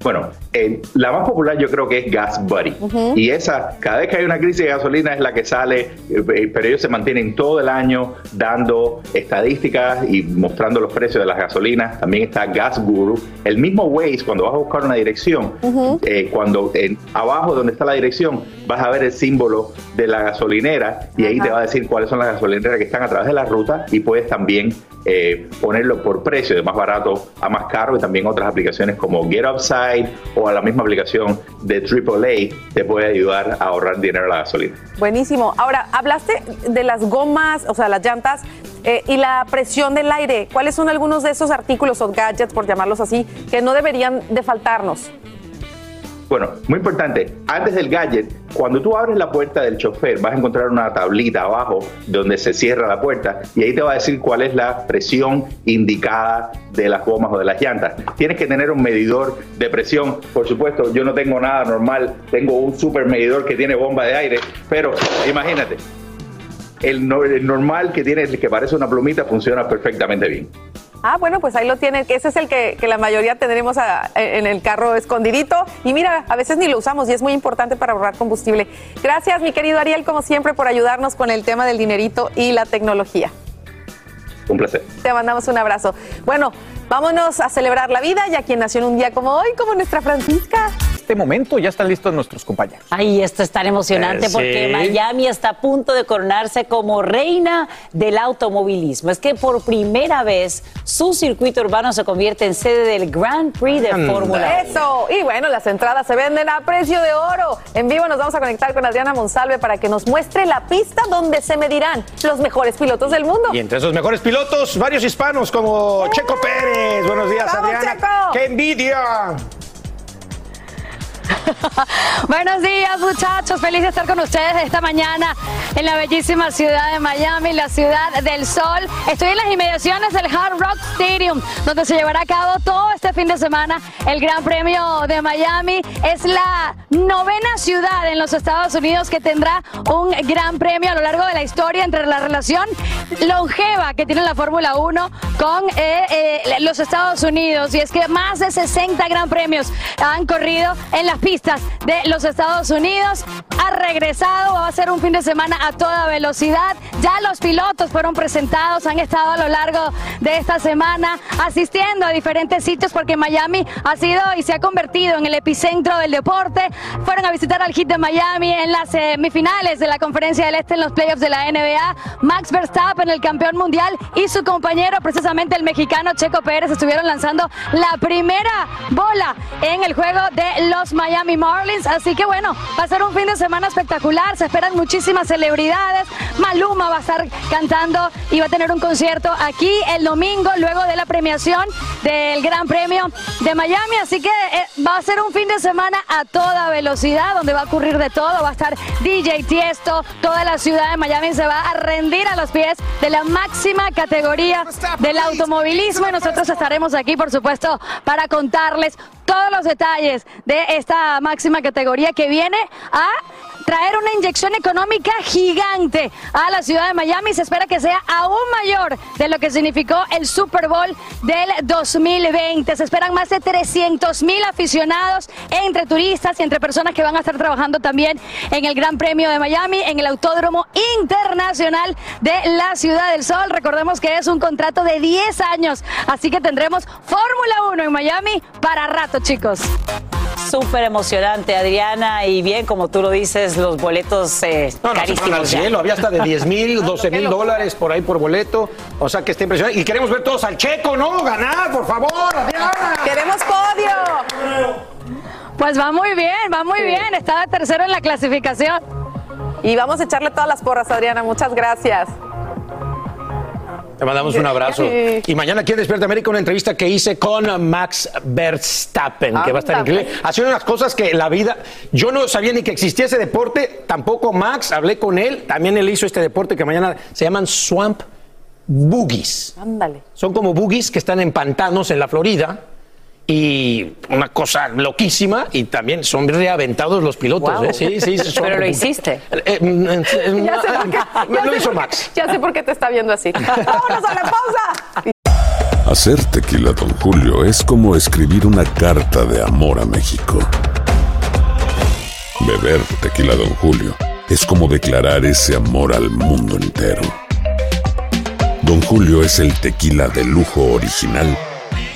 Bueno, eh, la más popular yo creo que es Gas Buddy. Uh -huh. Y esa, cada vez que hay una crisis de gasolina es la que sale, eh, pero ellos se mantienen todo el año dando estadísticas y mostrando los precios de las gasolinas. También está Gas Guru. El mismo Waze, cuando vas a buscar una dirección, uh -huh. eh, cuando abajo donde está la dirección, vas a ver el símbolo de la gasolinera y ahí te va a decir cuáles son las gasolineras que están a través de la ruta y puedes también eh, ponerlo por precio, de más barato a más caro, y también otras aplicaciones como Get Upside o a la misma aplicación de AAA te puede ayudar a ahorrar dinero a la gasolina.
Buenísimo. Ahora, hablaste de las gomas, o sea, las llantas eh, y la presión del aire. ¿Cuáles son algunos de esos artículos o gadgets, por llamarlos así, que no deberían de faltarnos?
Bueno, muy importante, antes del gadget, cuando tú abres la puerta del chofer, vas a encontrar una tablita abajo donde se cierra la puerta y ahí te va a decir cuál es la presión indicada de las gomas o de las llantas. Tienes que tener un medidor de presión. Por supuesto, yo no tengo nada normal, tengo un super medidor que tiene bomba de aire, pero imagínate, el, normal que tiene, que parece una plumita, funciona perfectamente bien.
Ah, bueno, pues ahí lo tienen. Ese es el que, que la mayoría tendremos a, en el carro escondidito. Y mira, a veces ni lo usamos y es muy importante para ahorrar combustible. Gracias, mi querido Ariel, como siempre, por ayudarnos con el tema del dinerito y la tecnología.
Un placer.
Te mandamos un abrazo. Bueno, vámonos a celebrar la vida y a quien nació en un día como hoy, como nuestra Francisca.
Este momento ya están listos nuestros compañeros.
Ay, esto es tan emocionante eh, porque sí. Miami está a punto de coronarse como reina del automovilismo. Es que por primera vez su circuito urbano se convierte en sede del Grand Prix de Fórmula.
Eso. Y bueno, las entradas se venden a precio de oro. En vivo nos vamos a conectar con Adriana Monsalve para que nos muestre la pista donde se medirán los mejores pilotos del mundo.
Y entre esos mejores pilotos, varios hispanos como ¡Eh! Checo Pérez. Buenos días,
¡Vamos,
Adriana.
Checo!
¡Qué envidia!
Buenos días, muchachos. Feliz de estar con ustedes esta mañana en la bellísima ciudad de Miami, la ciudad del sol. Estoy en las inmediaciones del Hard Rock Stadium, donde se llevará a cabo todo este fin de semana el Gran Premio de Miami. Es la novena ciudad en los Estados Unidos que tendrá un gran premio a lo largo de la historia entre la relación longeva que tiene la Fórmula 1 con eh, eh, los Estados Unidos. Y es que más de 60 gran premios han corrido en pistas de los Estados Unidos. Ha regresado, va a ser un fin de semana a toda velocidad. Ya los pilotos fueron presentados, han estado a lo largo de esta semana asistiendo a diferentes sitios porque Miami ha sido y se ha convertido en el epicentro del deporte. Fueron a visitar al Hit de Miami en las semifinales de la Conferencia del Este en los playoffs de la NBA. Max Verstappen, el campeón mundial, y su compañero, precisamente el mexicano Checo Pérez, estuvieron lanzando la primera bola en el juego de los Miami Marlins. Así que bueno, va a ser un fin de semana espectacular. Se esperan muchísimas celebridades. Maluma va a estar cantando y va a tener un concierto aquí el domingo, luego de la premiación del Gran Premio de Miami. Así que eh, va a ser un fin de semana a toda velocidad, donde va a ocurrir de todo. Va a estar DJ Tiesto, toda la ciudad de Miami se va a rendir a los pies de la máxima categoría del automovilismo y nosotros estaremos aquí, por supuesto, para contarles todos los detalles de esta máxima categoría que viene a traer una inyección económica gigante a la ciudad de Miami. Se espera que sea aún mayor de lo que significó el Super Bowl del 2020. Se esperan más de 300 mil aficionados entre turistas y entre personas que van a estar trabajando también en el Gran Premio de Miami, en el Autódromo Internacional de la Ciudad del Sol. Recordemos que es un contrato de 10 años, así que tendremos Fórmula 1 en Miami para rato, chicos.
Súper emocionante, Adriana, y bien, como tú lo dices, los boletos eh,
No, no,
carísimos.
al cielo, había hasta de 10 mil, 12 mil dólares por ahí por boleto. O sea que está impresionante. Y queremos ver todos al checo, ¿no? Ganar, por favor, Adriana.
¡Queremos podio!
Pues va muy bien, va muy bien. Estaba tercero en la clasificación.
Y vamos a echarle todas las porras, Adriana. Muchas gracias.
Te mandamos un abrazo. Y mañana aquí en Despierta América una entrevista que hice con Max Verstappen, que va a estar increíble. Haciendo unas cosas que la vida, yo no sabía ni que existía ese deporte, tampoco Max, hablé con él, también él hizo este deporte que mañana se llaman Swamp Boogies.
Ándale.
Son como boogies que están en pantanos en la Florida. Y una cosa loquísima, y también son reaventados los pilotos.
Wow.
¿eh? Sí, sí, son-
Pero lo hiciste.
Eh, mm, eh, eh,
Ya sé por qué. ya
Lo
sé
hizo Max.
Ya sé por qué te está viendo así. ¡Vámonos a la pausa!
Hacer tequila, Don Julio, es como escribir una carta de amor a México. Beber tequila, Don Julio, es como declarar ese amor al mundo entero. Don Julio es el tequila de lujo original,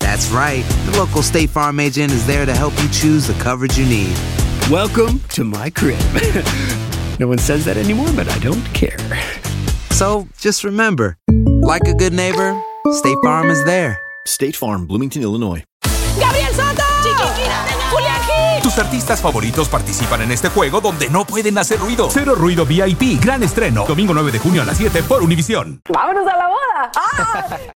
That's right. The local State Farm agent is there to help you choose the coverage you need.
Welcome to my crib. no one says that anymore, but I don't care.
So just remember, like a good neighbor, State Farm is there.
State Farm, Bloomington, Illinois.
Gabriel Soto. Julián Gil.
Tus artistas favoritos participan en este juego donde no pueden hacer ruido. Cero Ruido VIP, gran estreno. Domingo 9 de junio a las 7 por Univisión.
¡Vámonos a la boda! ¡Ah!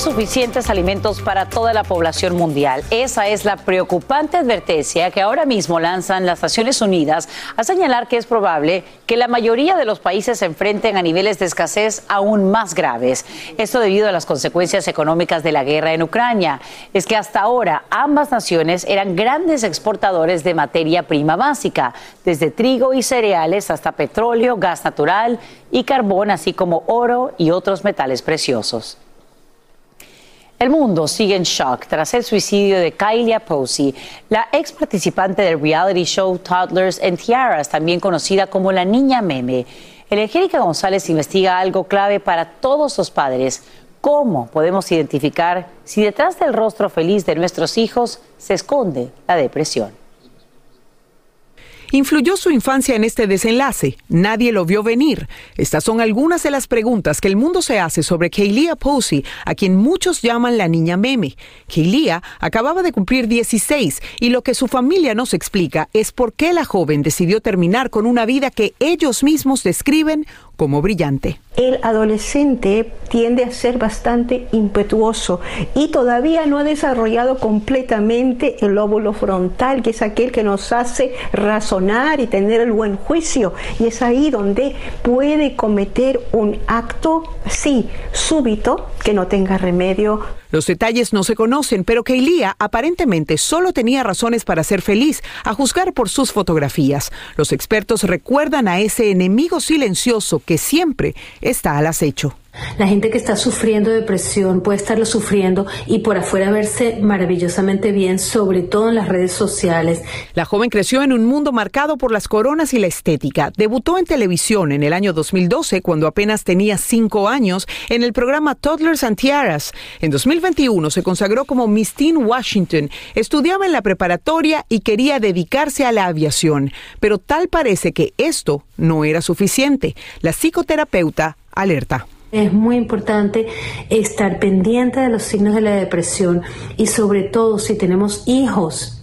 Suficientes alimentos para toda la población mundial. Esa es la preocupante advertencia que ahora mismo lanzan las Naciones Unidas a señalar que es probable que la mayoría de los países se enfrenten a niveles de escasez aún más graves. Esto debido a las consecuencias económicas de la guerra en Ucrania. Es que hasta ahora ambas naciones eran grandes exportadores de materia prima básica, desde trigo y cereales hasta petróleo, gas natural y carbón, así como oro y otros metales preciosos. El mundo sigue en shock tras el suicidio de Kylie Posey, la ex participante del reality show Toddlers and Tiaras, también conocida como la niña meme. Angélica González investiga algo clave para todos los padres. ¿Cómo podemos identificar si detrás del rostro feliz de nuestros hijos se esconde la depresión?
¿Influyó su infancia en este desenlace? Nadie lo vio venir. Estas son algunas de las preguntas que el mundo se hace sobre Kaylia Posey, a quien muchos llaman la niña meme. Kaylia acababa de cumplir 16 y lo que su familia nos explica es por qué la joven decidió terminar con una vida que ellos mismos describen como brillante.
El adolescente tiende a ser bastante impetuoso y todavía no ha desarrollado completamente el lóbulo frontal, que es aquel que nos hace razonar y tener el buen juicio. Y es ahí donde puede cometer un acto, sí, súbito, que no tenga remedio.
Los detalles no se conocen, pero Keilia aparentemente solo tenía razones para ser feliz, a juzgar por sus fotografías. Los expertos recuerdan a ese enemigo silencioso que siempre está al acecho.
La gente que está sufriendo depresión puede estarlo sufriendo y por afuera verse maravillosamente bien, sobre todo en las redes sociales.
La joven creció en un mundo marcado por las coronas y la estética. Debutó en televisión en el año 2012 cuando apenas tenía cinco años en el programa Toddlers and Tiaras. En 2021 se consagró como Miss Teen Washington. Estudiaba en la preparatoria y quería dedicarse a la aviación. Pero tal parece que esto no era suficiente. La psicoterapeuta alerta.
Es muy importante estar pendiente de los signos de la depresión y sobre todo si tenemos hijos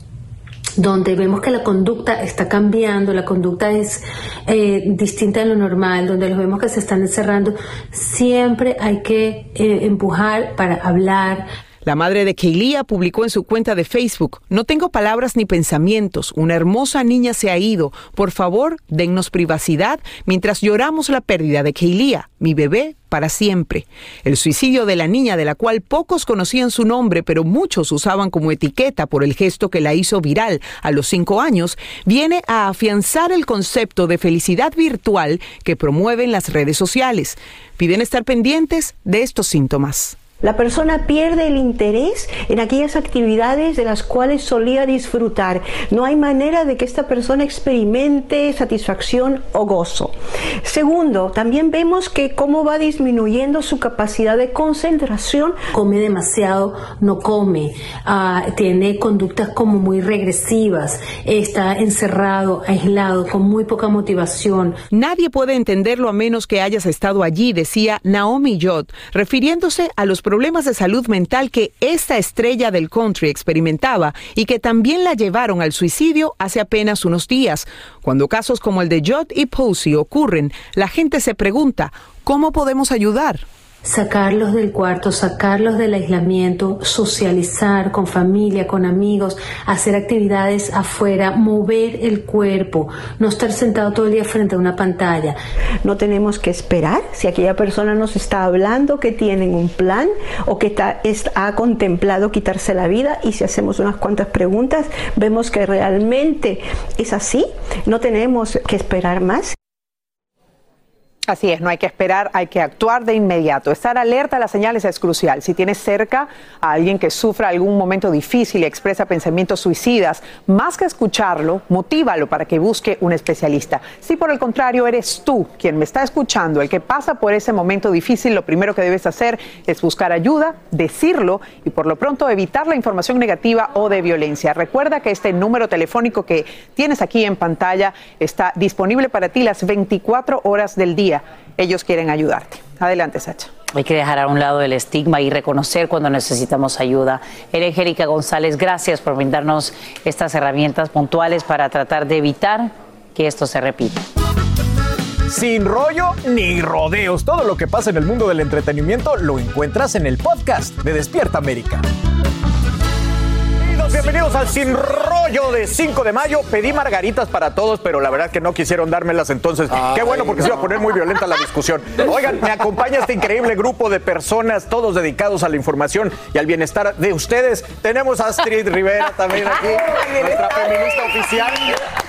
donde vemos que la conducta está cambiando, la conducta es eh, distinta de lo normal, donde los vemos que se están encerrando, siempre hay que eh, empujar para hablar,
la madre de Keilia publicó en su cuenta de Facebook, no tengo palabras ni pensamientos, una hermosa niña se ha ido, por favor, dennos privacidad mientras lloramos la pérdida de Keilia, mi bebé para siempre. El suicidio de la niña, de la cual pocos conocían su nombre, pero muchos usaban como etiqueta por el gesto que la hizo viral a los cinco años, viene a afianzar el concepto de felicidad virtual que promueven las redes sociales. Piden estar pendientes de estos síntomas.
La persona pierde el interés en aquellas actividades de las cuales solía disfrutar. No hay manera de que esta persona experimente satisfacción o gozo. Segundo, también vemos que cómo va disminuyendo su capacidad de concentración.
Come demasiado, no come, ah, tiene conductas como muy regresivas, está encerrado, aislado, con muy poca motivación.
Nadie puede entenderlo a menos que hayas estado allí, decía Naomi Judd, refiriéndose a los problemas de salud mental que esta estrella del country experimentaba y que también la llevaron al suicidio hace apenas unos días. Cuando casos como el de Judd y Posey ocurren, la gente se pregunta, ¿cómo podemos ayudar?
Sacarlos del cuarto, sacarlos del aislamiento, socializar con familia, con amigos, hacer actividades afuera, mover el cuerpo, no estar sentado todo el día frente a una pantalla.
No tenemos que esperar si aquella persona nos está hablando que tienen un plan o que está, ha contemplado quitarse la vida y si hacemos unas cuantas preguntas vemos que realmente es así, no tenemos que esperar más.
Así es, no hay que esperar, hay que actuar de inmediato. Estar alerta a las señales es crucial. Si tienes cerca a alguien que sufra algún momento difícil y expresa pensamientos suicidas, más que escucharlo, motívalo para que busque un especialista. Si por el contrario eres tú quien me está escuchando, el que pasa por ese momento difícil, lo primero que debes hacer es buscar ayuda, decirlo y por lo pronto evitar la información negativa o de violencia. Recuerda que este número telefónico que tienes aquí en pantalla está disponible para ti las 24 horas del día ellos quieren ayudarte. Adelante, Sacha.
Hay que dejar a un lado el estigma y reconocer cuando necesitamos ayuda. Angélica González, gracias por brindarnos estas herramientas puntuales para tratar de evitar que esto se repita.
Sin rollo ni rodeos, todo lo que pasa en el mundo del entretenimiento lo encuentras en el podcast de Despierta América. Bienvenidos al Sin Rollo de 5 de mayo. Pedí margaritas para todos, pero la verdad que no quisieron dármelas entonces. Qué bueno porque se iba a poner muy violenta la discusión. Oigan, me acompaña este increíble grupo de personas, todos dedicados a la información y al bienestar de ustedes. Tenemos a Astrid Rivera también aquí, nuestra feminista oficial.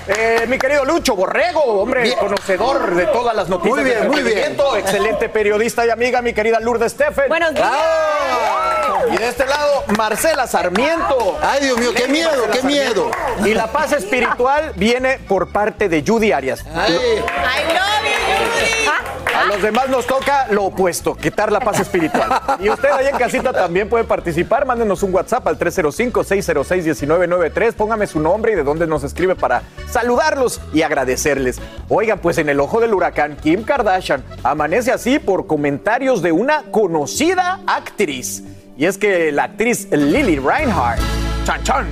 Eh, mi querido Lucho Borrego, hombre conocedor de todas las noticias
muy bien, muy bien.
excelente periodista y amiga, mi querida Lourdes Steffen.
Buenos días.
Y de este lado, Marcela Sarmiento.
Ay, Dios mío, qué miedo, qué miedo.
Y la paz espiritual viene por parte de Judy Arias.
Ay.
I love you, Judy.
Los demás nos toca lo opuesto, quitar la paz espiritual. Y usted ahí en casita también puede participar. Mándenos un WhatsApp al 305-606-1993. Póngame su nombre y de dónde nos escribe para saludarlos y agradecerles. Oigan, pues en el ojo del huracán, Kim Kardashian amanece así por comentarios de una conocida actriz. Y es que la actriz Lily Reinhardt, chan chan,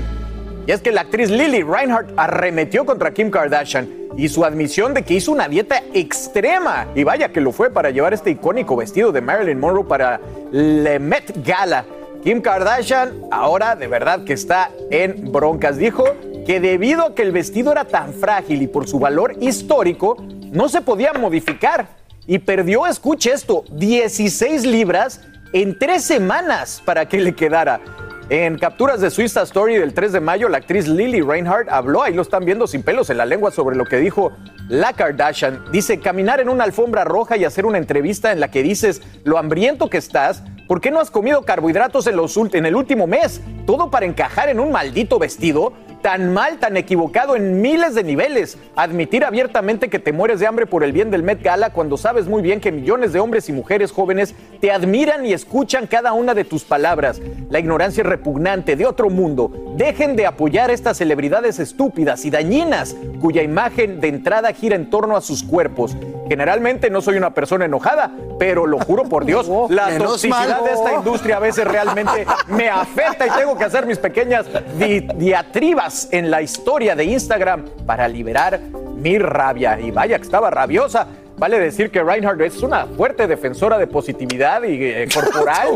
y es que la actriz Lily Reinhardt arremetió contra Kim Kardashian y su admisión de que hizo una dieta extrema, y vaya que lo fue para llevar este icónico vestido de Marilyn Monroe para la Met Gala. Kim Kardashian ahora de verdad que está en broncas. Dijo que debido a que el vestido era tan frágil y por su valor histórico, no se podía modificar. Y perdió, escuche esto, 16 libras en tres semanas para que le quedara. En capturas de su Insta Story del 3 de mayo, la actriz Lily Reinhardt habló, ahí lo están viendo sin pelos en la lengua, sobre lo que dijo la Kardashian. Dice, caminar en una alfombra roja y hacer una entrevista en la que dices lo hambriento que estás, ¿por qué no has comido carbohidratos en, los, ult- en el último mes? Todo para encajar en un maldito vestido. Tan mal, tan equivocado en miles de niveles. Admitir abiertamente que te mueres de hambre por el bien del Met Gala cuando sabes muy bien que millones de hombres y mujeres jóvenes te admiran y escuchan cada una de tus palabras. La ignorancia es repugnante de otro mundo. Dejen de apoyar a estas celebridades estúpidas y dañinas cuya imagen de entrada gira en torno a sus cuerpos. Generalmente no soy una persona enojada, pero lo juro por Dios, la toxicidad de esta industria a veces realmente me afecta y tengo que hacer mis pequeñas di- diatribas en la historia de Instagram para liberar mi rabia. Y vaya que estaba rabiosa. Vale decir que Reinhardt es una fuerte defensora de positividad y eh, corporal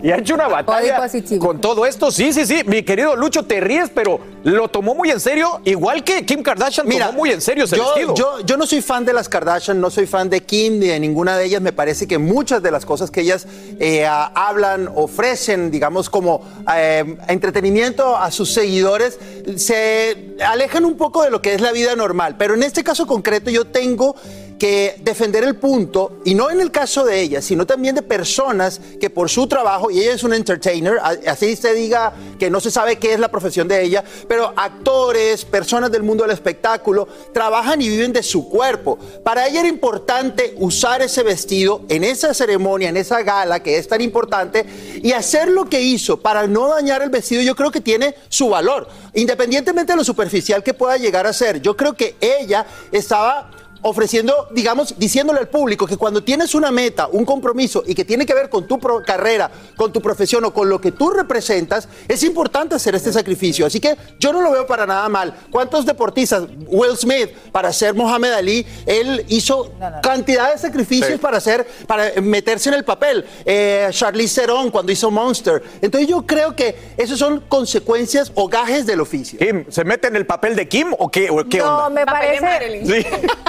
y ha hecho una batalla con todo esto. Sí, sí, sí. Mi querido Lucho, te ríes, pero lo tomó muy en serio, igual que Kim Kardashian tomó muy en serio ese
yo,
vestido.
Yo, yo no soy fan de las Kardashian, no soy fan de Kim ni de ninguna de ellas. Me parece que muchas de las cosas que ellas eh, hablan, ofrecen, digamos, como eh, entretenimiento a sus seguidores, se alejan un poco de lo que es la vida normal. Pero en este caso concreto yo tengo que defender el punto, y no en el caso de ella, sino también de personas que por su trabajo, y ella es una entertainer, así se diga que no se sabe qué es la profesión de ella, pero actores, personas del mundo del espectáculo, trabajan y viven de su cuerpo. Para ella era importante usar ese vestido en esa ceremonia, en esa gala que es tan importante, y hacer lo que hizo para no dañar el vestido, yo creo que tiene su valor, independientemente de lo superficial que pueda llegar a ser. Yo creo que ella estaba ofreciendo, digamos, diciéndole al público que cuando tienes una meta, un compromiso y que tiene que ver con tu pro- carrera, con tu profesión o con lo que tú representas, es importante hacer este sacrificio. Así que yo no lo veo para nada mal. ¿Cuántos deportistas? Will Smith, para ser Mohamed Ali, él hizo cantidad de sacrificios para hacer, para meterse en el papel. Eh, Charlize Theron cuando hizo Monster. Entonces yo creo que esas son consecuencias o gajes del oficio.
Kim, ¿se mete en el papel de Kim o qué, o qué
No,
onda?
me parece.
Sí.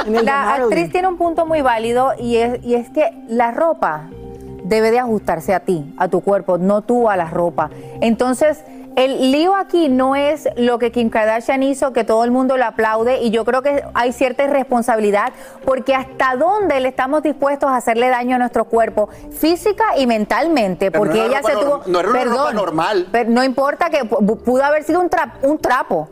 La actriz tiene un punto muy válido y es, y es que la ropa debe de ajustarse a ti, a tu cuerpo, no tú a la ropa. Entonces, el lío aquí no es lo que Kim Kardashian hizo, que todo el mundo le aplaude, y yo creo que hay cierta irresponsabilidad, porque hasta dónde le estamos dispuestos a hacerle daño a nuestro cuerpo, física y mentalmente,
Pero no
porque
era
ella
ropa
se tuvo.
no era una ropa
perdón,
normal.
pero no importa que pu- pudo haber sido un, tra- un trapo.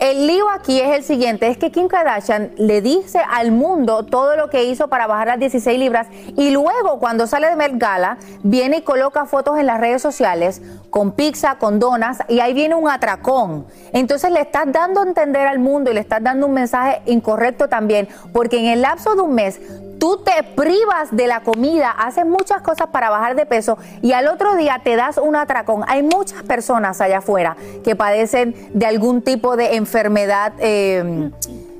El lío aquí es el siguiente, es que Kim Kardashian le dice al mundo todo lo que hizo para bajar las 16 libras y luego cuando sale de Met Gala viene y coloca fotos en las redes sociales con pizza, con donas y ahí viene un atracón. Entonces le estás dando a entender al mundo y le estás dando un mensaje incorrecto también, porque en el lapso de un mes tú te privas de la comida, haces muchas cosas para bajar de peso y al otro día te das un atracón. Hay muchas personas allá afuera que padecen de algún tipo de enfermedad. eh,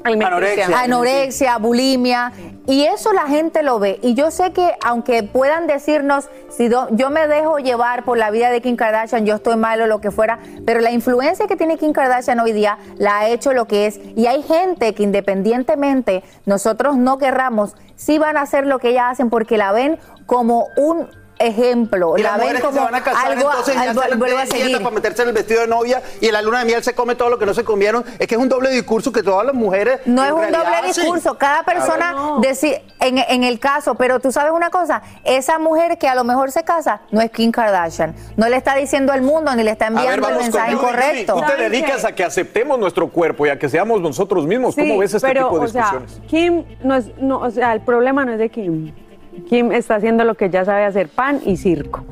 Anorexia.
anorexia, bulimia, y eso la gente lo ve. Y yo sé que aunque puedan decirnos, si do- yo me dejo llevar por la vida de Kim Kardashian, yo estoy mal o lo que fuera, pero la influencia que tiene Kim Kardashian hoy día la ha hecho lo que es. Y hay gente que independientemente nosotros no querramos, sí van a hacer lo que ellas hacen porque la ven como un ejemplo,
Y
la
las
ven como
se van a casar,
algo,
entonces ya
algo-
se
vuelvo a seguir.
para meterse en el vestido de novia y en la luna de miel se come todo lo que no se comieron. Es que es un doble discurso que todas las mujeres.
No es un doble
hacen.
discurso. Cada persona deci- en, en el caso, pero tú sabes una cosa, esa mujer que a lo mejor se casa no es Kim Kardashian. No le está diciendo al mundo ni le está
A ver,
enviando el mensaje.
Yuri, Tú te dedicas a que aceptemos nuestro cuerpo y a que seamos nosotros mismos. ¿Cómo ves este
pero,
tipo de
o sea,
discusiones?
Kim no es, no, o sea, el problema no es de Kim. Kim está haciendo lo que ya sabe hacer, pan y circo.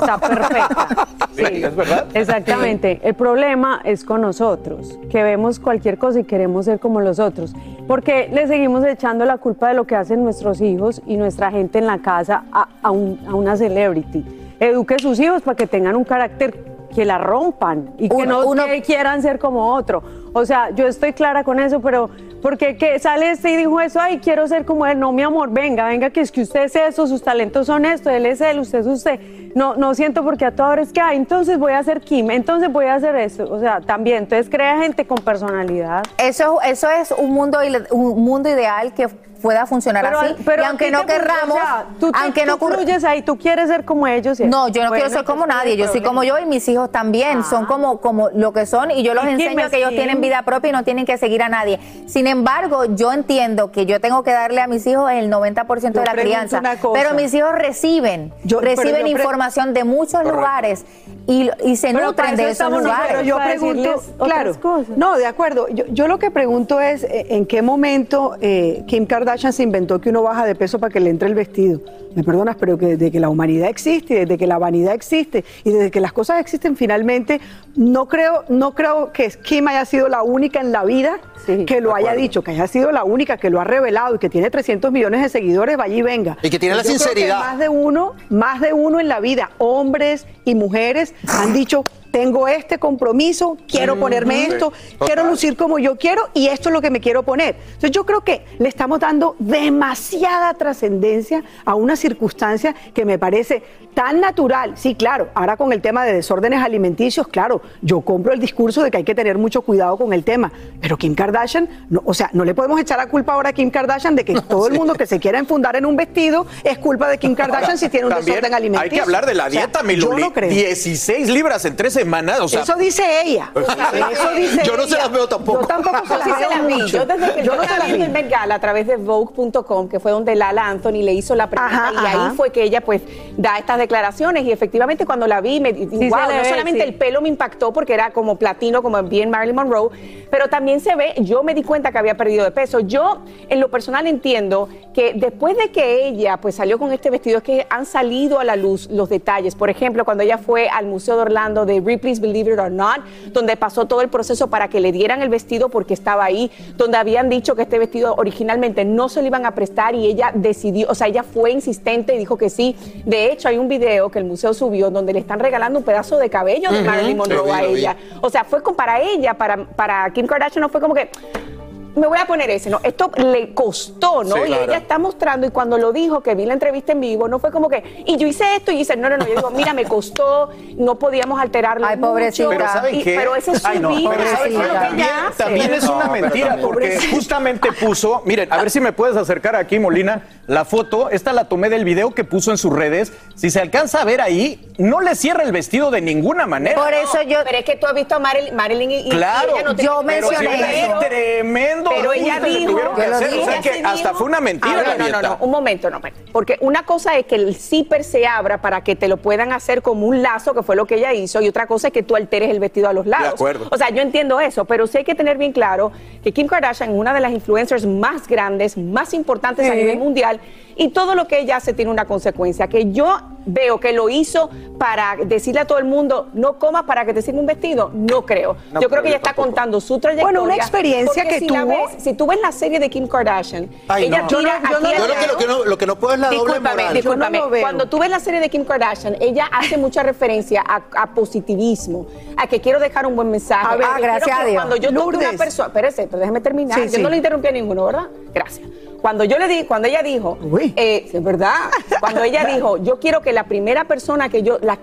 Está perfecta.
Sí, es verdad.
Exactamente. El problema es con nosotros, que vemos cualquier cosa y queremos ser como los otros. Porque le seguimos echando la culpa de lo que hacen nuestros hijos y nuestra gente en la casa a, a un- a una celebrity. Eduque sus hijos para que tengan un carácter que la rompan y que no que quieran ser como otro. O sea, yo estoy clara con eso, pero porque que sale este y dijo eso, ay, quiero ser como él. No, mi amor, venga, venga, que es que usted es eso, sus talentos son esto, él es él, usted es usted. No, no siento porque a toda hora es que, ay, entonces voy a ser Kim, entonces voy a hacer esto. O sea, también, entonces crea gente con personalidad.
Eso, eso es un mundo, un mundo ideal que pueda funcionar
Pero,
así.
pero
y aunque no querramos,
o sea, tú, te-
aunque no
tú fluyes ahí, tú quieres ser como ellos.
No, yo no quiero ser como nadie, yo soy como yo y mis hijos también, son como, como lo que son y yo los
¿Y quién
enseño que ellos tienen vida propia y no tienen que seguir a nadie. Sin embargo, yo entiendo que yo tengo que darle a mis hijos el 90% de
Yo
la
pregunto
crianza,
una cosa.
pero mis hijos reciben,
Yo-
reciben información de muchos lugares y, y se
Pero
nutren de
eso
esos lugares.
Pero yo pregunto, claro,
cosas.
no, de acuerdo. Yo, yo lo que pregunto es, eh, ¿en qué momento eh, Kim Kardashian se inventó que uno baja de peso para que le entre el vestido? Me perdonas, pero que desde que la humanidad existe, desde que la vanidad existe y desde que las cosas existen finalmente, no creo, no creo que Kim haya sido la única en la vida que lo haya dicho, que haya sido la única que lo ha revelado y que tiene 300 millones de seguidores, vaya y venga.
Y que tiene la
Yo creo que
sinceridad.
más de uno, más de uno en la vida, hombres y mujeres, han dicho, tengo este compromiso, quiero ponerme esto,
total.
quiero lucir como yo quiero y esto es lo que me quiero poner. Entonces yo creo que le estamos dando demasiada trascendencia a una circunstancia que me parece tan natural. Sí, claro, ahora con el tema de desórdenes alimenticios, claro, yo compro el discurso de que hay que tener mucho cuidado con el tema, pero Kim Kardashian, no, o sea, no le podemos echar la culpa ahora a Kim Kardashian de que todo el mundo que se quiera enfundar en un vestido es culpa de Kim Kardashian
Ahora,
si tiene un desorden alimenticio.
Hay que hablar de la
O sea,
dieta, mi
yo no creo.
16 libras en tres semanas. O sea,
Eso dice ella.
Sí.
Eso dice
Yo no se las veo tampoco.
Yo tampoco se
Yo
las
sí se
veo
las vi.
mucho.
Yo desde que
Yo no se
estaba
las vi.
el Met Gala a través de Vogue.com, que fue donde Lala Anthony le hizo la pregunta
Ajá,
y
ajá.
ahí fue que ella pues da estas declaraciones y efectivamente cuando la vi me di-
se
wow, no
ve,
solamente
sí.
el pelo me impactó porque era como platino como bien Marilyn Monroe, pero también se ve, yo me di cuenta que había perdido de peso. Yo en lo personal entiendo que después de que ella pues salió con este vestido es que han salido a la luz los detalles. Por ejemplo, cuando ella fue al Museo de Orlando de Ripley's Believe It or Not, donde pasó todo el proceso para que le dieran el vestido porque estaba ahí, donde habían dicho que este vestido originalmente no se lo iban a prestar y ella decidió, o sea, ella fue insistente y dijo que sí. De hecho, hay un video que el museo subió donde le están regalando un pedazo de cabello de. Marilyn Monroe a ella. O sea, fue con, para ella, para, para Kim Kardashian no fue como que me voy a poner ese, ¿no? Esto le costó, ¿no?
Sí,
y
claro.
ella está mostrando, y cuando lo dijo, que vi la entrevista en vivo, no fue como que, y yo hice esto, y dice, no, no, no, yo digo, mira, me costó, no podíamos alterarlo
Ay,
mucho,
pobrecita.
Pero ¿saben
y-
qué?
pero ese es su
Ay, no,
vida,
pero ¿saben
eso
qué?
es lo que
También,
ella hace.
también es una
No,
mentira,
también.
porque
Pobrecita.
justamente puso, miren, a ver si me puedes acercar aquí, Molina, la foto, esta la tomé del video que puso en sus redes, si se alcanza a ver ahí, no le cierra el vestido de ninguna manera.
Por eso yo
Pero es que tú has visto a Marilyn, Marilyn y, y
Claro,
ella no te-
yo
pero
mencioné
pero-
Tremendo
Pero ella dijo,
que hacer, o sea que hasta
dijo-
fue una mentira la
no, no, no, un momento, no, porque una cosa es que el zipper se abra para que te lo puedan hacer como un lazo, que fue lo que ella hizo, y otra cosa es que tú alteres el vestido a los lados.
acuerdo.
O sea, yo entiendo eso, pero sí hay que tener bien claro que Kim Kardashian es una de las influencers más grandes, más importantes a nivel mundial, y todo lo que ella hace tiene una consecuencia, que yo veo que lo hizo para decirle a todo el mundo, no comas para que te sirva un vestido, no creo.
No
yo creo
creo,
que ella está
tampoco.
contando su trayectoria.
Bueno, una experiencia que
si la
tuvo.
ves- si tú ves la serie de Kim Kardashian,
Ay,
ella
no.
tira
Yo no- yo yo lo que- lo que no- lo que no puedo es la doble moral.
discúlpame.
Yo.
Cuando tú ves la serie de Kim Kardashian, ella hace mucha referencia a, a positivismo, a que quiero dejar un buen mensaje.
A ver,
gracias a Dios.
Cuando yo
Lourdes.
una persona, espérese, pero déjeme terminar.
Sí,
yo
sí.
no le interrumpí a ninguno, ¿verdad? Gracias. Cuando yo le di, cuando ella dijo, eh, es verdad, cuando ella dijo, yo quiero que la primera persona que yo, las,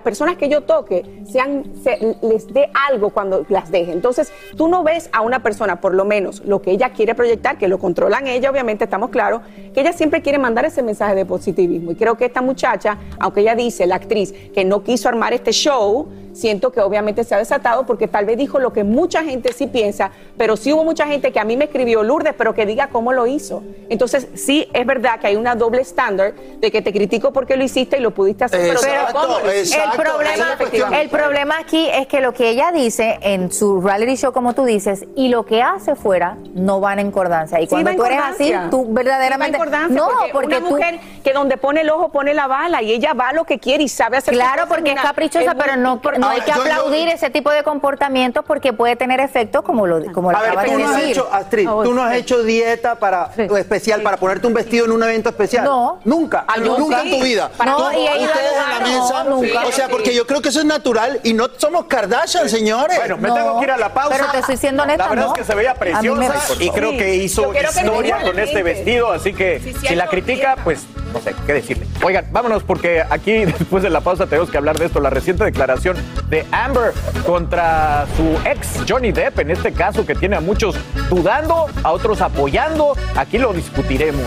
personas que yo toque, sean, se- les dé algo cuando las deje. Entonces, tú no ves a una persona, por lo menos, lo que ella quiere proyectar, que lo controlan ella, obviamente, estamos claros, que ella siempre quiere mandar ese mensaje de positivismo. Y creo que esta muchacha, aunque ella dice, la actriz, que no quiso armar este show, siento que obviamente se ha desatado porque tal vez dijo lo que mucha gente sí piensa, pero sí hubo mucha gente que a mí me escribió Lourdes, pero que diga cómo lo hizo. Entonces, sí es verdad que hay una doble estándar de que te critico porque lo hiciste y lo pudiste hacer, pero
Exacto,
¿cómo lo hiciste?
exacto.
El problema, el problema aquí es que lo que ella dice en su reality show, como tú dices, y lo que hace fuera no van en concordancia. Y
Sí,
cuando tú eres así, tú verdaderamente.
Sí,
no,
porque,
porque
una
tú.
mujer que donde pone el ojo pone la bala y ella va a lo que quiere y sabe hacer
Claro, porque es caprichosa,
es
pero no, no hay que
yo- yo-
aplaudir ese tipo de comportamientos porque puede tener efectos como lo, como lo
A ver,
acabas
tú
de
no has
decir.
hecho, Astrid, tú no has hecho dieta para o especial para ponerte un vestido en un evento especial.
No.
Nunca.
Ah,
nunca
sí.
en tu vida.
No, y
ustedes en la mesa.
no, nunca.
O sea, porque yo creo que eso es natural y no somos Kardashian, señores.
Bueno, me tengo que ir a la pausa.
Pero te estoy siendo honesta,
La verdad
¿no?
es que se veía preciosa y creo que hizo historia con este vestido, así que
Sí, sí,
si la critica, pues no sé qué decirle. Oigan, vámonos porque aquí después de la pausa tenemos que hablar de esto, la reciente declaración de Amber contra su ex Johnny Depp, en este caso que tiene a muchos dudando, a otros apoyando, aquí lo discutiremos.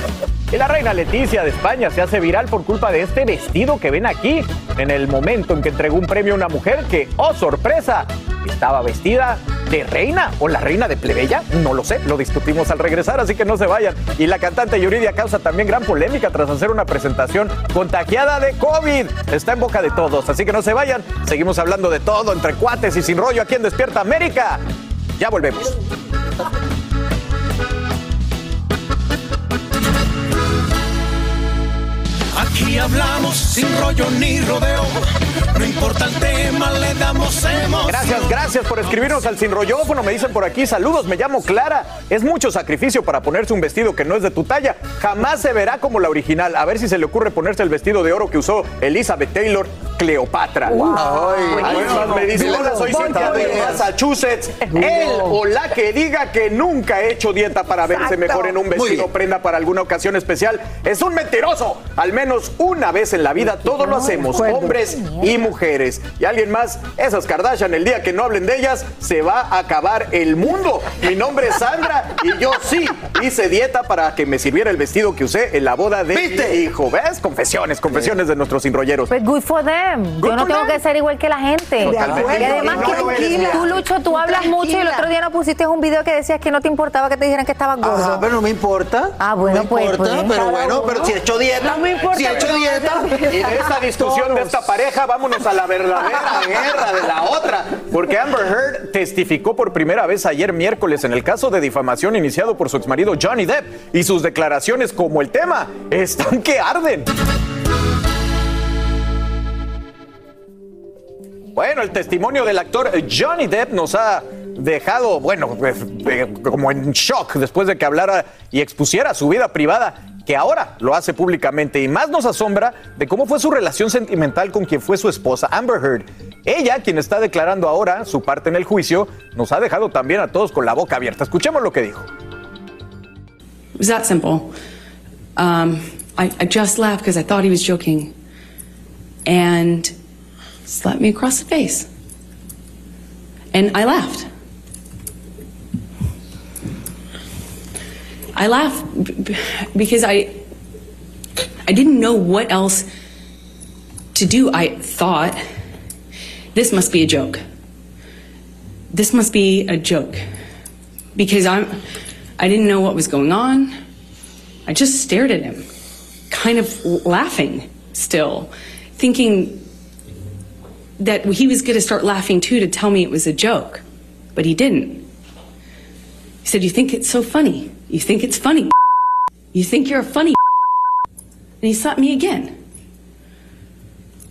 Y la reina Leticia de España se hace viral por culpa de este vestido que ven aquí, en el momento en que entregó un premio a una mujer que, oh sorpresa, estaba vestida de reina o la reina de plebeya, no lo sé, lo discutimos al regresar, así que no se vayan. Y la cantante Yuridia causa también gran polémica tras hacer una presentación contagiada de COVID. Está en boca de todos, así que no se vayan. Seguimos hablando de todo entre cuates y sin rollo aquí en Despierta América. Ya volvemos.
Aquí hablamos sin rollo ni rodeo. No importa el tema, le damos emoción.
Gracias, gracias por escribirnos al sin rollófono. Me dicen por aquí, saludos, me llamo Clara. Es mucho sacrificio para ponerse un vestido que no es de tu talla. Jamás se verá como la original. A ver si se le ocurre ponerse el vestido de oro que usó Elizabeth Taylor, Cleopatra.
Ay,
Además, me dice, hola, soy citado de Massachusetts. Él o la que diga que nunca ha hecho dieta para verse
Exacto.
mejor en un vestido prenda para alguna ocasión especial es un mentiroso. Al menos una vez en la vida todos lo hacemos, hombres y mujeres. Y alguien más, esas Kardashian, el día que no hablen de ellas, se va a acabar el mundo. Mi nombre es Sandra y yo sí hice dieta para que me sirviera el vestido que usé en la boda de
¿Viste?
mi hijo. ¿Ves? Confesiones, confesiones de nuestros inrolleros.
Pues good for them.
Good
Yo no tengo
them.
que ser igual que la gente.
Totalmente.
Y además
No
que
eres,
tú, tú, Lucho, tú hablas mucho y el otro día no pusiste un video que decías que no te importaba que te dijeran que estabas gordo.
Ajá, pero no me importa.
Ah, bueno,
no
pues,
importa,
pues,
pero bueno, pero si he hecho dieta,
No me importa,
si he hecho
Y de esta discusión de esta pareja, vámonos a la verdadera guerra de la otra. Porque Amber Heard testificó por primera vez ayer miércoles en el caso de difamación iniciado por su exmarido Johnny Depp. Y sus declaraciones como el tema están que arden. Bueno, el testimonio del actor Johnny Depp nos ha dejado, bueno, eh, eh, como en shock después de que hablara y expusiera su vida privada, que ahora lo hace públicamente. Y más nos asombra de cómo fue su relación sentimental con quien fue su esposa, Amber Heard. Ella, quien está declarando ahora su parte en el juicio, nos ha dejado también a todos con la boca abierta. Escuchemos lo que dijo.
It was that simple. Um, I, I just laughed because I thought he was joking. And slapped me across the face. And I laughed. I b- because I I didn't know what else to do. I thought this must be a joke. This must be a joke because I'm I didn't know what was going on. I just stared at him, kind of laughing still, thinking that he was going to start laughing too to tell me it was a joke, but he didn't. He said, "You think it's so funny? You think it's funny? You think you're a funny?" And he slapped me again.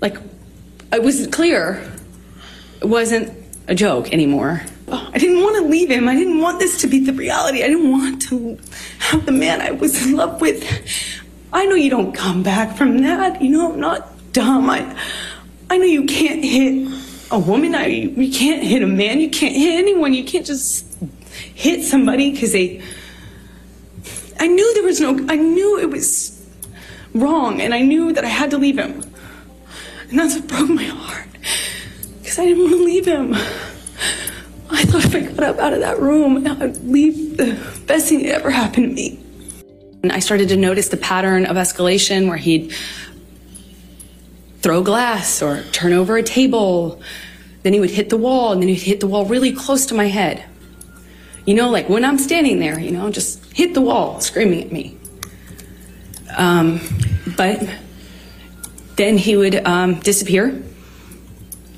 Like it was clear it wasn't a joke anymore. Oh, I didn't want to leave him. I didn't want this to be the reality. I didn't want to have the man I was in love with. I know you don't come back from that. You know, I'm not dumb. I, I know you can't hit a woman. I, you can't hit a man. You can't hit anyone. You can't just hit somebody because they. I knew there was no. I knew it was wrong, and I knew that I had to leave him. And that's what broke my heart because I didn't want to leave him. I thought if I got up out of that room, I'd leave the best thing that ever happened to me. And I started to notice the pattern of escalation where he'd throw glass or turn over a table. Then he would hit the wall, and then he'd hit the wall really close to my head. You know, like when I'm standing there, you know, just hit the wall, screaming at me. Um, but then he would um, disappear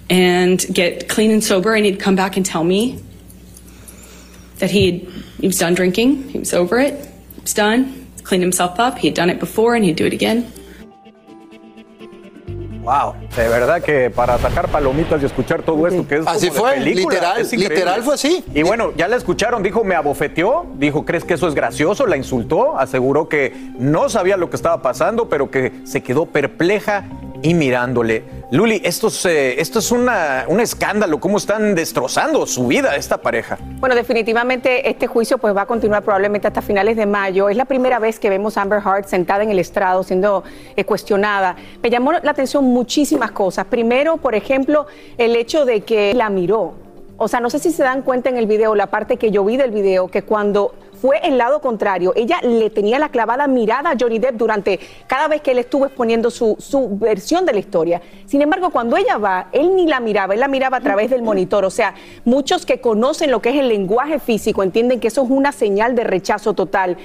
and get clean and sober, and he'd come back and tell me that he he was done drinking, he was over it, he was done, cleaned himself up, he had done it before, and he'd do it again.
Wow, de verdad que para atacar palomitas y escuchar todo esto que es
Así
como de
fue,
película,
literal,
es
literal fue así.
Y bueno, ya la escucharon, dijo me abofeteó, dijo ¿crees que eso es gracioso? La insultó, aseguró que no sabía lo que estaba pasando, pero que se quedó perpleja y mirándole. Luli, esto es, eh, esto es una- un escándalo, cómo están destrozando su vida esta pareja.
Bueno, definitivamente este juicio pues va a continuar probablemente hasta finales de mayo. Es la primera vez que vemos a Amber Heard sentada en el estrado siendo eh, cuestionada. Me llamó la atención muchísimas cosas. Primero, por ejemplo, el hecho de que la miró. O sea, no sé si se dan cuenta en el video, la parte que yo vi del video, que cuando fue el lado contrario, ella le tenía la clavada mirada a Johnny Depp durante cada vez que él estuvo exponiendo su, su versión de la historia. Sin embargo, cuando ella va, él ni la miraba, él la miraba a través del monitor. O sea, muchos que conocen lo que es el lenguaje físico entienden que eso es una señal de rechazo total.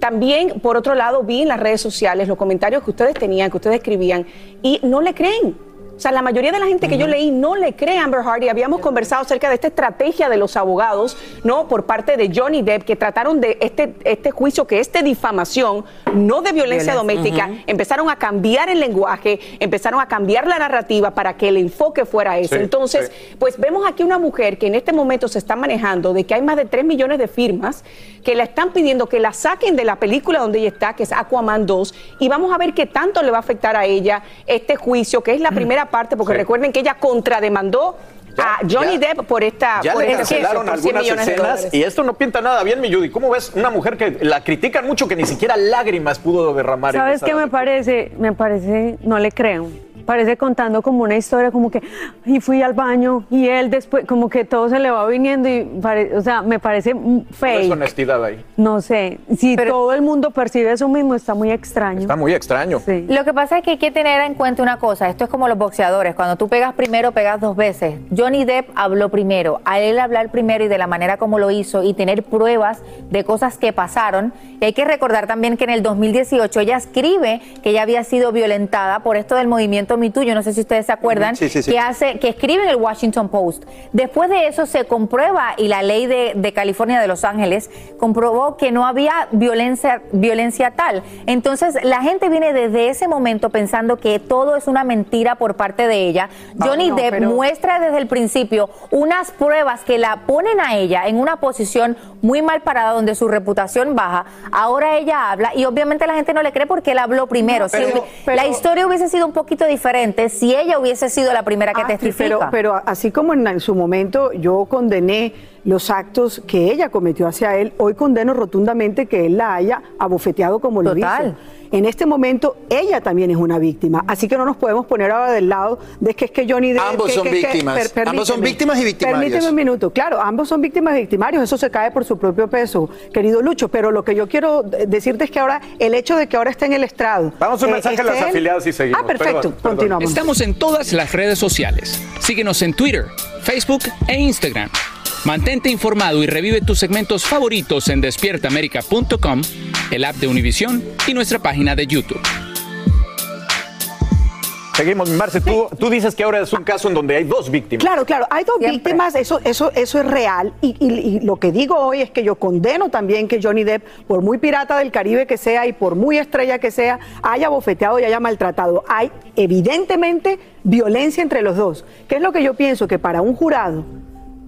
También, por otro lado, vi en las redes sociales los comentarios que ustedes tenían, que ustedes escribían, y no le creen. O sea, la mayoría de la gente que yo leí no le cree a Amber Heard y habíamos conversado acerca de esta estrategia de los abogados, ¿no? Por parte de Johnny Depp, que trataron de este, este juicio que es de difamación, no de violencia
Violencia.
doméstica, empezaron a cambiar el lenguaje, empezaron a cambiar la narrativa para que el enfoque fuera ese.
Sí,
Entonces, pues vemos aquí una mujer que en este momento se está manejando de que hay más de 3 millones de firmas que la están pidiendo que la saquen de la película donde ella está, que es Aquaman 2, y vamos a ver qué tanto le va a afectar a ella este juicio, que es la primera parte, porque
Sí.
recuerden que ella contrademandó a Johnny
ya-
Depp por esta
Ya
por
le
este juicio,
cancelaron
por 100
algunas escenas y esto no pinta nada bien, mi Judy. ¿Cómo ves una mujer que la critican mucho que ni siquiera lágrimas pudo derramar?
¿Sabes qué me parece? Me parece, no le creo. Parece contando como una historia como que, y fui al baño y él después, como que todo se le va viniendo y, pare- o sea, me parece mm,
No es
fake.
honestidad ahí.
No sé, si todo el mundo percibe eso mismo está muy extraño.
Está muy extraño.
Lo que pasa es que hay que tener en cuenta una cosa, esto es como los boxeadores, cuando tú pegas primero, pegas dos veces. Johnny Depp habló primero, a él hablar primero y de la manera como lo hizo y tener pruebas de cosas que pasaron. Y hay que recordar también que en el 2018 ella escribe que ella había sido violentada por esto del movimiento Me Too, yo no sé si ustedes se acuerdan,
Sí, sí, sí.
que hace, que escribe en el Washington Post. Después de eso se comprueba y la ley de, de California de Los Ángeles comprobó que no había violencia, violencia tal. Entonces la gente viene desde ese momento pensando que todo es una mentira por parte de ella.
Ah,
Johnny
no,
Depp
pero-
muestra desde el principio unas pruebas que la ponen a ella en una posición muy mal parada donde su reputación baja. Ahora ella habla y obviamente la gente no le cree porque él habló primero.
No,
Si
pero-
hubi- la historia hubiese sido un poquito diferente si ella hubiese sido la primera que
Ah, sí, pero-
Pero así como en, en su momento yo condené los actos que ella cometió hacia él, hoy condeno rotundamente que él la haya abofeteado como lo
Total.
hizo. En este momento ella también es una víctima, así que no nos podemos poner ahora del lado de que es que Johnny Depp...
Ambos
que-
son
que- que-
víctimas.
per-
Ambos son víctimas y victimarios.
Permíteme un minuto, claro, ambos son víctimas y victimarios, eso se cae por su propio peso, querido Lucho, pero lo que yo quiero decirte es que ahora el hecho de que ahora esté en el estrado...
Vamos a un
eh,
mensaje a las
él-
afiliadas y seguimos.
Ah, perfecto,
Perdón, perdón.
continuamos.
Estamos en todas las redes sociales. Síguenos en Twitter, Facebook e Instagram. Mantente informado y revive tus segmentos favoritos en despiertaamerica.com, el app de Univision y nuestra página de YouTube.
Seguimos, Marce, tú, tú dices que ahora es un caso en donde hay dos víctimas.
Claro, claro, hay dos víctimas, eso, eso, eso es real. Y, y- y lo que digo hoy es que yo condeno también que Johnny Depp, por muy pirata del Caribe que sea y por muy estrella que sea, haya bofeteado y haya maltratado. Hay evidentemente violencia entre los dos. ¿Qué es lo que yo pienso? Que para un jurado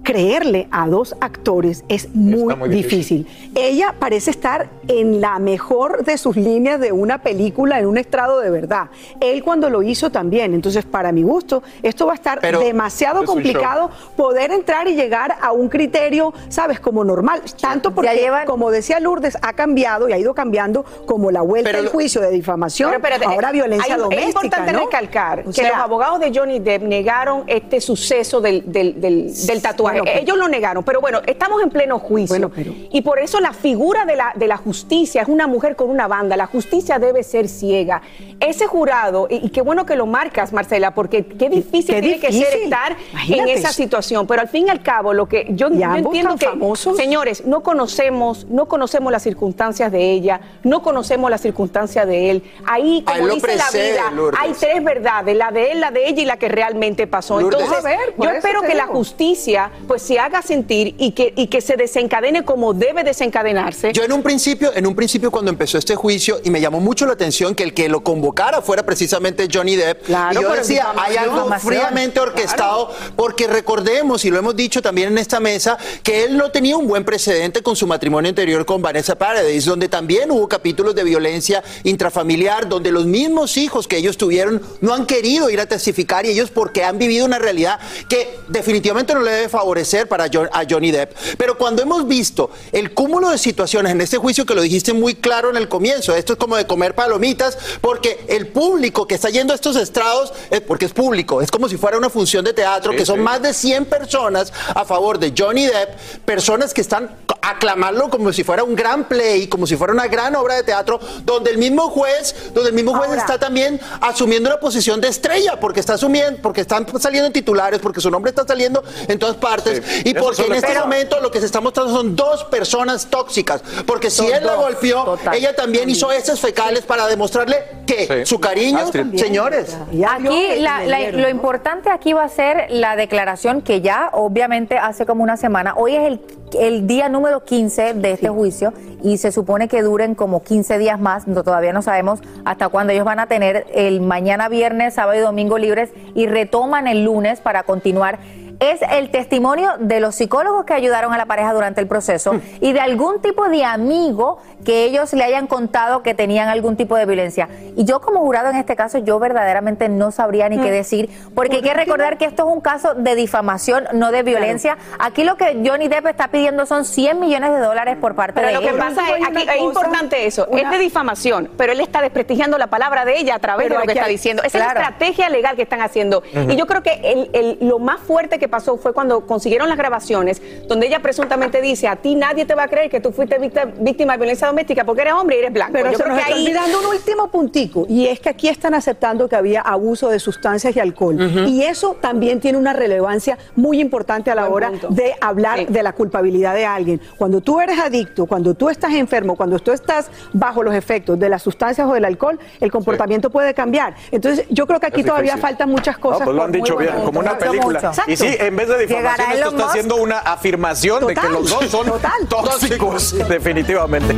creerle a dos actores es muy,
muy
difícil. Ella parece estar en la mejor de sus líneas de una película, en un estrado de verdad. Él cuando lo hizo también. Entonces, para mi gusto, esto va a estar
Pero
demasiado
es
complicado poder entrar y llegar a un criterio, sabes, como normal. Tanto porque, como decía Lourdes, ha cambiado y ha ido cambiando como la vuelta
Pero
del
lo-
juicio de difamación,
Pero espérate,
ahora violencia
hay-
doméstica.
Es importante
¿no?
recalcar
O
que los abogados de Johnny Depp negaron este suceso del, del- del- del tatuaje.
Bueno, pero-
Ellos lo negaron, pero bueno, estamos en pleno juicio. Y por eso la figura de la, de la justicia es una mujer con una banda. La justicia debe ser ciega. Ese jurado, y, y qué bueno que lo marcas, Marcela, porque qué difícil
qué
tiene que ser estar en esa situación. Pero al fin y al cabo, lo que yo,
Y
yo
ambos
entiendo
tan
que,
famosos.
señores, no conocemos, no conocemos las circunstancias de ella, no conocemos las circunstancias de él. Ahí, como dice la vida,
Lourdes.
hay tres verdades, la de él, la de ella y la que realmente pasó.
Lourdes.
Entonces,
A ver,
por
yo espero que la justicia pues se haga sentir y que, y que se desencadene como debe desencadenarse.
Yo en un principio, en un principio cuando empezó este juicio y me llamó mucho la atención que el que lo convocara fuera precisamente Johnny Depp.
Claro,
y yo decía, hay algo fríamente orquestado, porque recordemos, y lo hemos dicho también en esta mesa, que él no tenía un buen precedente con su matrimonio anterior con Vanessa Paradis, donde también hubo capítulos de violencia intrafamiliar, donde los mismos hijos que ellos tuvieron no han querido ir a testificar y ellos porque han vivido una realidad que definitivamente no le debe favorecer para Jo- a Johnny Depp. Pero cuando hemos visto el cúmulo de situaciones en este juicio que lo dijiste muy claro en el comienzo, esto es como de comer palomitas, porque el público que está yendo a estos estrados, es porque es público, es como si fuera una función de teatro,
Sí,
que son
sí.
más de 100 personas a favor de Johnny Depp, personas que están aclamarlo como si fuera un gran play, como si fuera una gran obra de teatro, donde el mismo juez, donde el mismo juez
Ahora-
está también asumiendo una posición de estrella, porque está asumiendo, porque están saliendo en titulares, porque su nombre está saliendo en todas partes, y
eso
porque en este momento lo que se está mostrando son dos personas tóxicas, porque si
Son
él la golpeó,
total.
ella también hizo heces fecales para demostrarle que
Sí.
su cariño,
Astrid.
señores.
Aquí la- la- lo importante aquí va a ser la declaración que ya obviamente hace como una semana, hoy es el, el día número 15 de este juicio y se supone que duren como 15 días más, no, todavía no sabemos hasta cuándo ellos van a tener el mañana viernes, sábado y domingo libres y retoman el lunes para continuar. Es el testimonio de los psicólogos que ayudaron a la pareja durante el proceso y de algún tipo de amigo que ellos le hayan contado que tenían algún tipo de violencia. Y yo como jurado en este caso, yo verdaderamente no sabría ni qué decir, porque hay que recordar que esto es un caso de difamación, no de violencia. Aquí lo que Johnny Depp está pidiendo son 100 millones de dólares por parte
Pero
de
lo que pasa es, aquí es importante eso, es de difamación, pero él está desprestigiando la palabra de ella a través
Pero
de lo que está
hay-
diciendo. Esa
claro.
es la estrategia legal que están haciendo. Y yo creo que el- el- lo más fuerte que pasó fue cuando consiguieron las grabaciones, donde ella presuntamente dice, a ti nadie te va a creer que tú fuiste víctima, de violencia doméstica porque eres hombre y eres blanco.
Pero
yo
se
creo
nos
que
está
ahí...
olvidando un último puntico, y es que aquí están aceptando que había abuso de sustancias y alcohol. Y eso también tiene una relevancia muy importante a la
Buen
hora
punto.
de hablar
Sí.
de la culpabilidad de alguien. Cuando tú eres adicto, cuando tú estás enfermo, cuando tú estás bajo los efectos de las sustancias o del alcohol, el comportamiento puede cambiar. Entonces, yo creo que aquí
Es
todavía
difícil.
faltan muchas cosas.
No, pues lo han dicho bien, como una película. Y sí, en vez de difamación, esto está haciendo una afirmación de que los dos son
total.
tóxicos, definitivamente.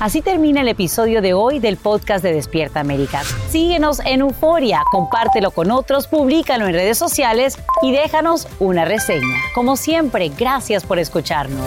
Así termina el episodio de hoy del podcast de Despierta América. Síguenos en Euforia, compártelo con otros, públicalo en redes sociales y déjanos una reseña. Como siempre, gracias por escucharnos.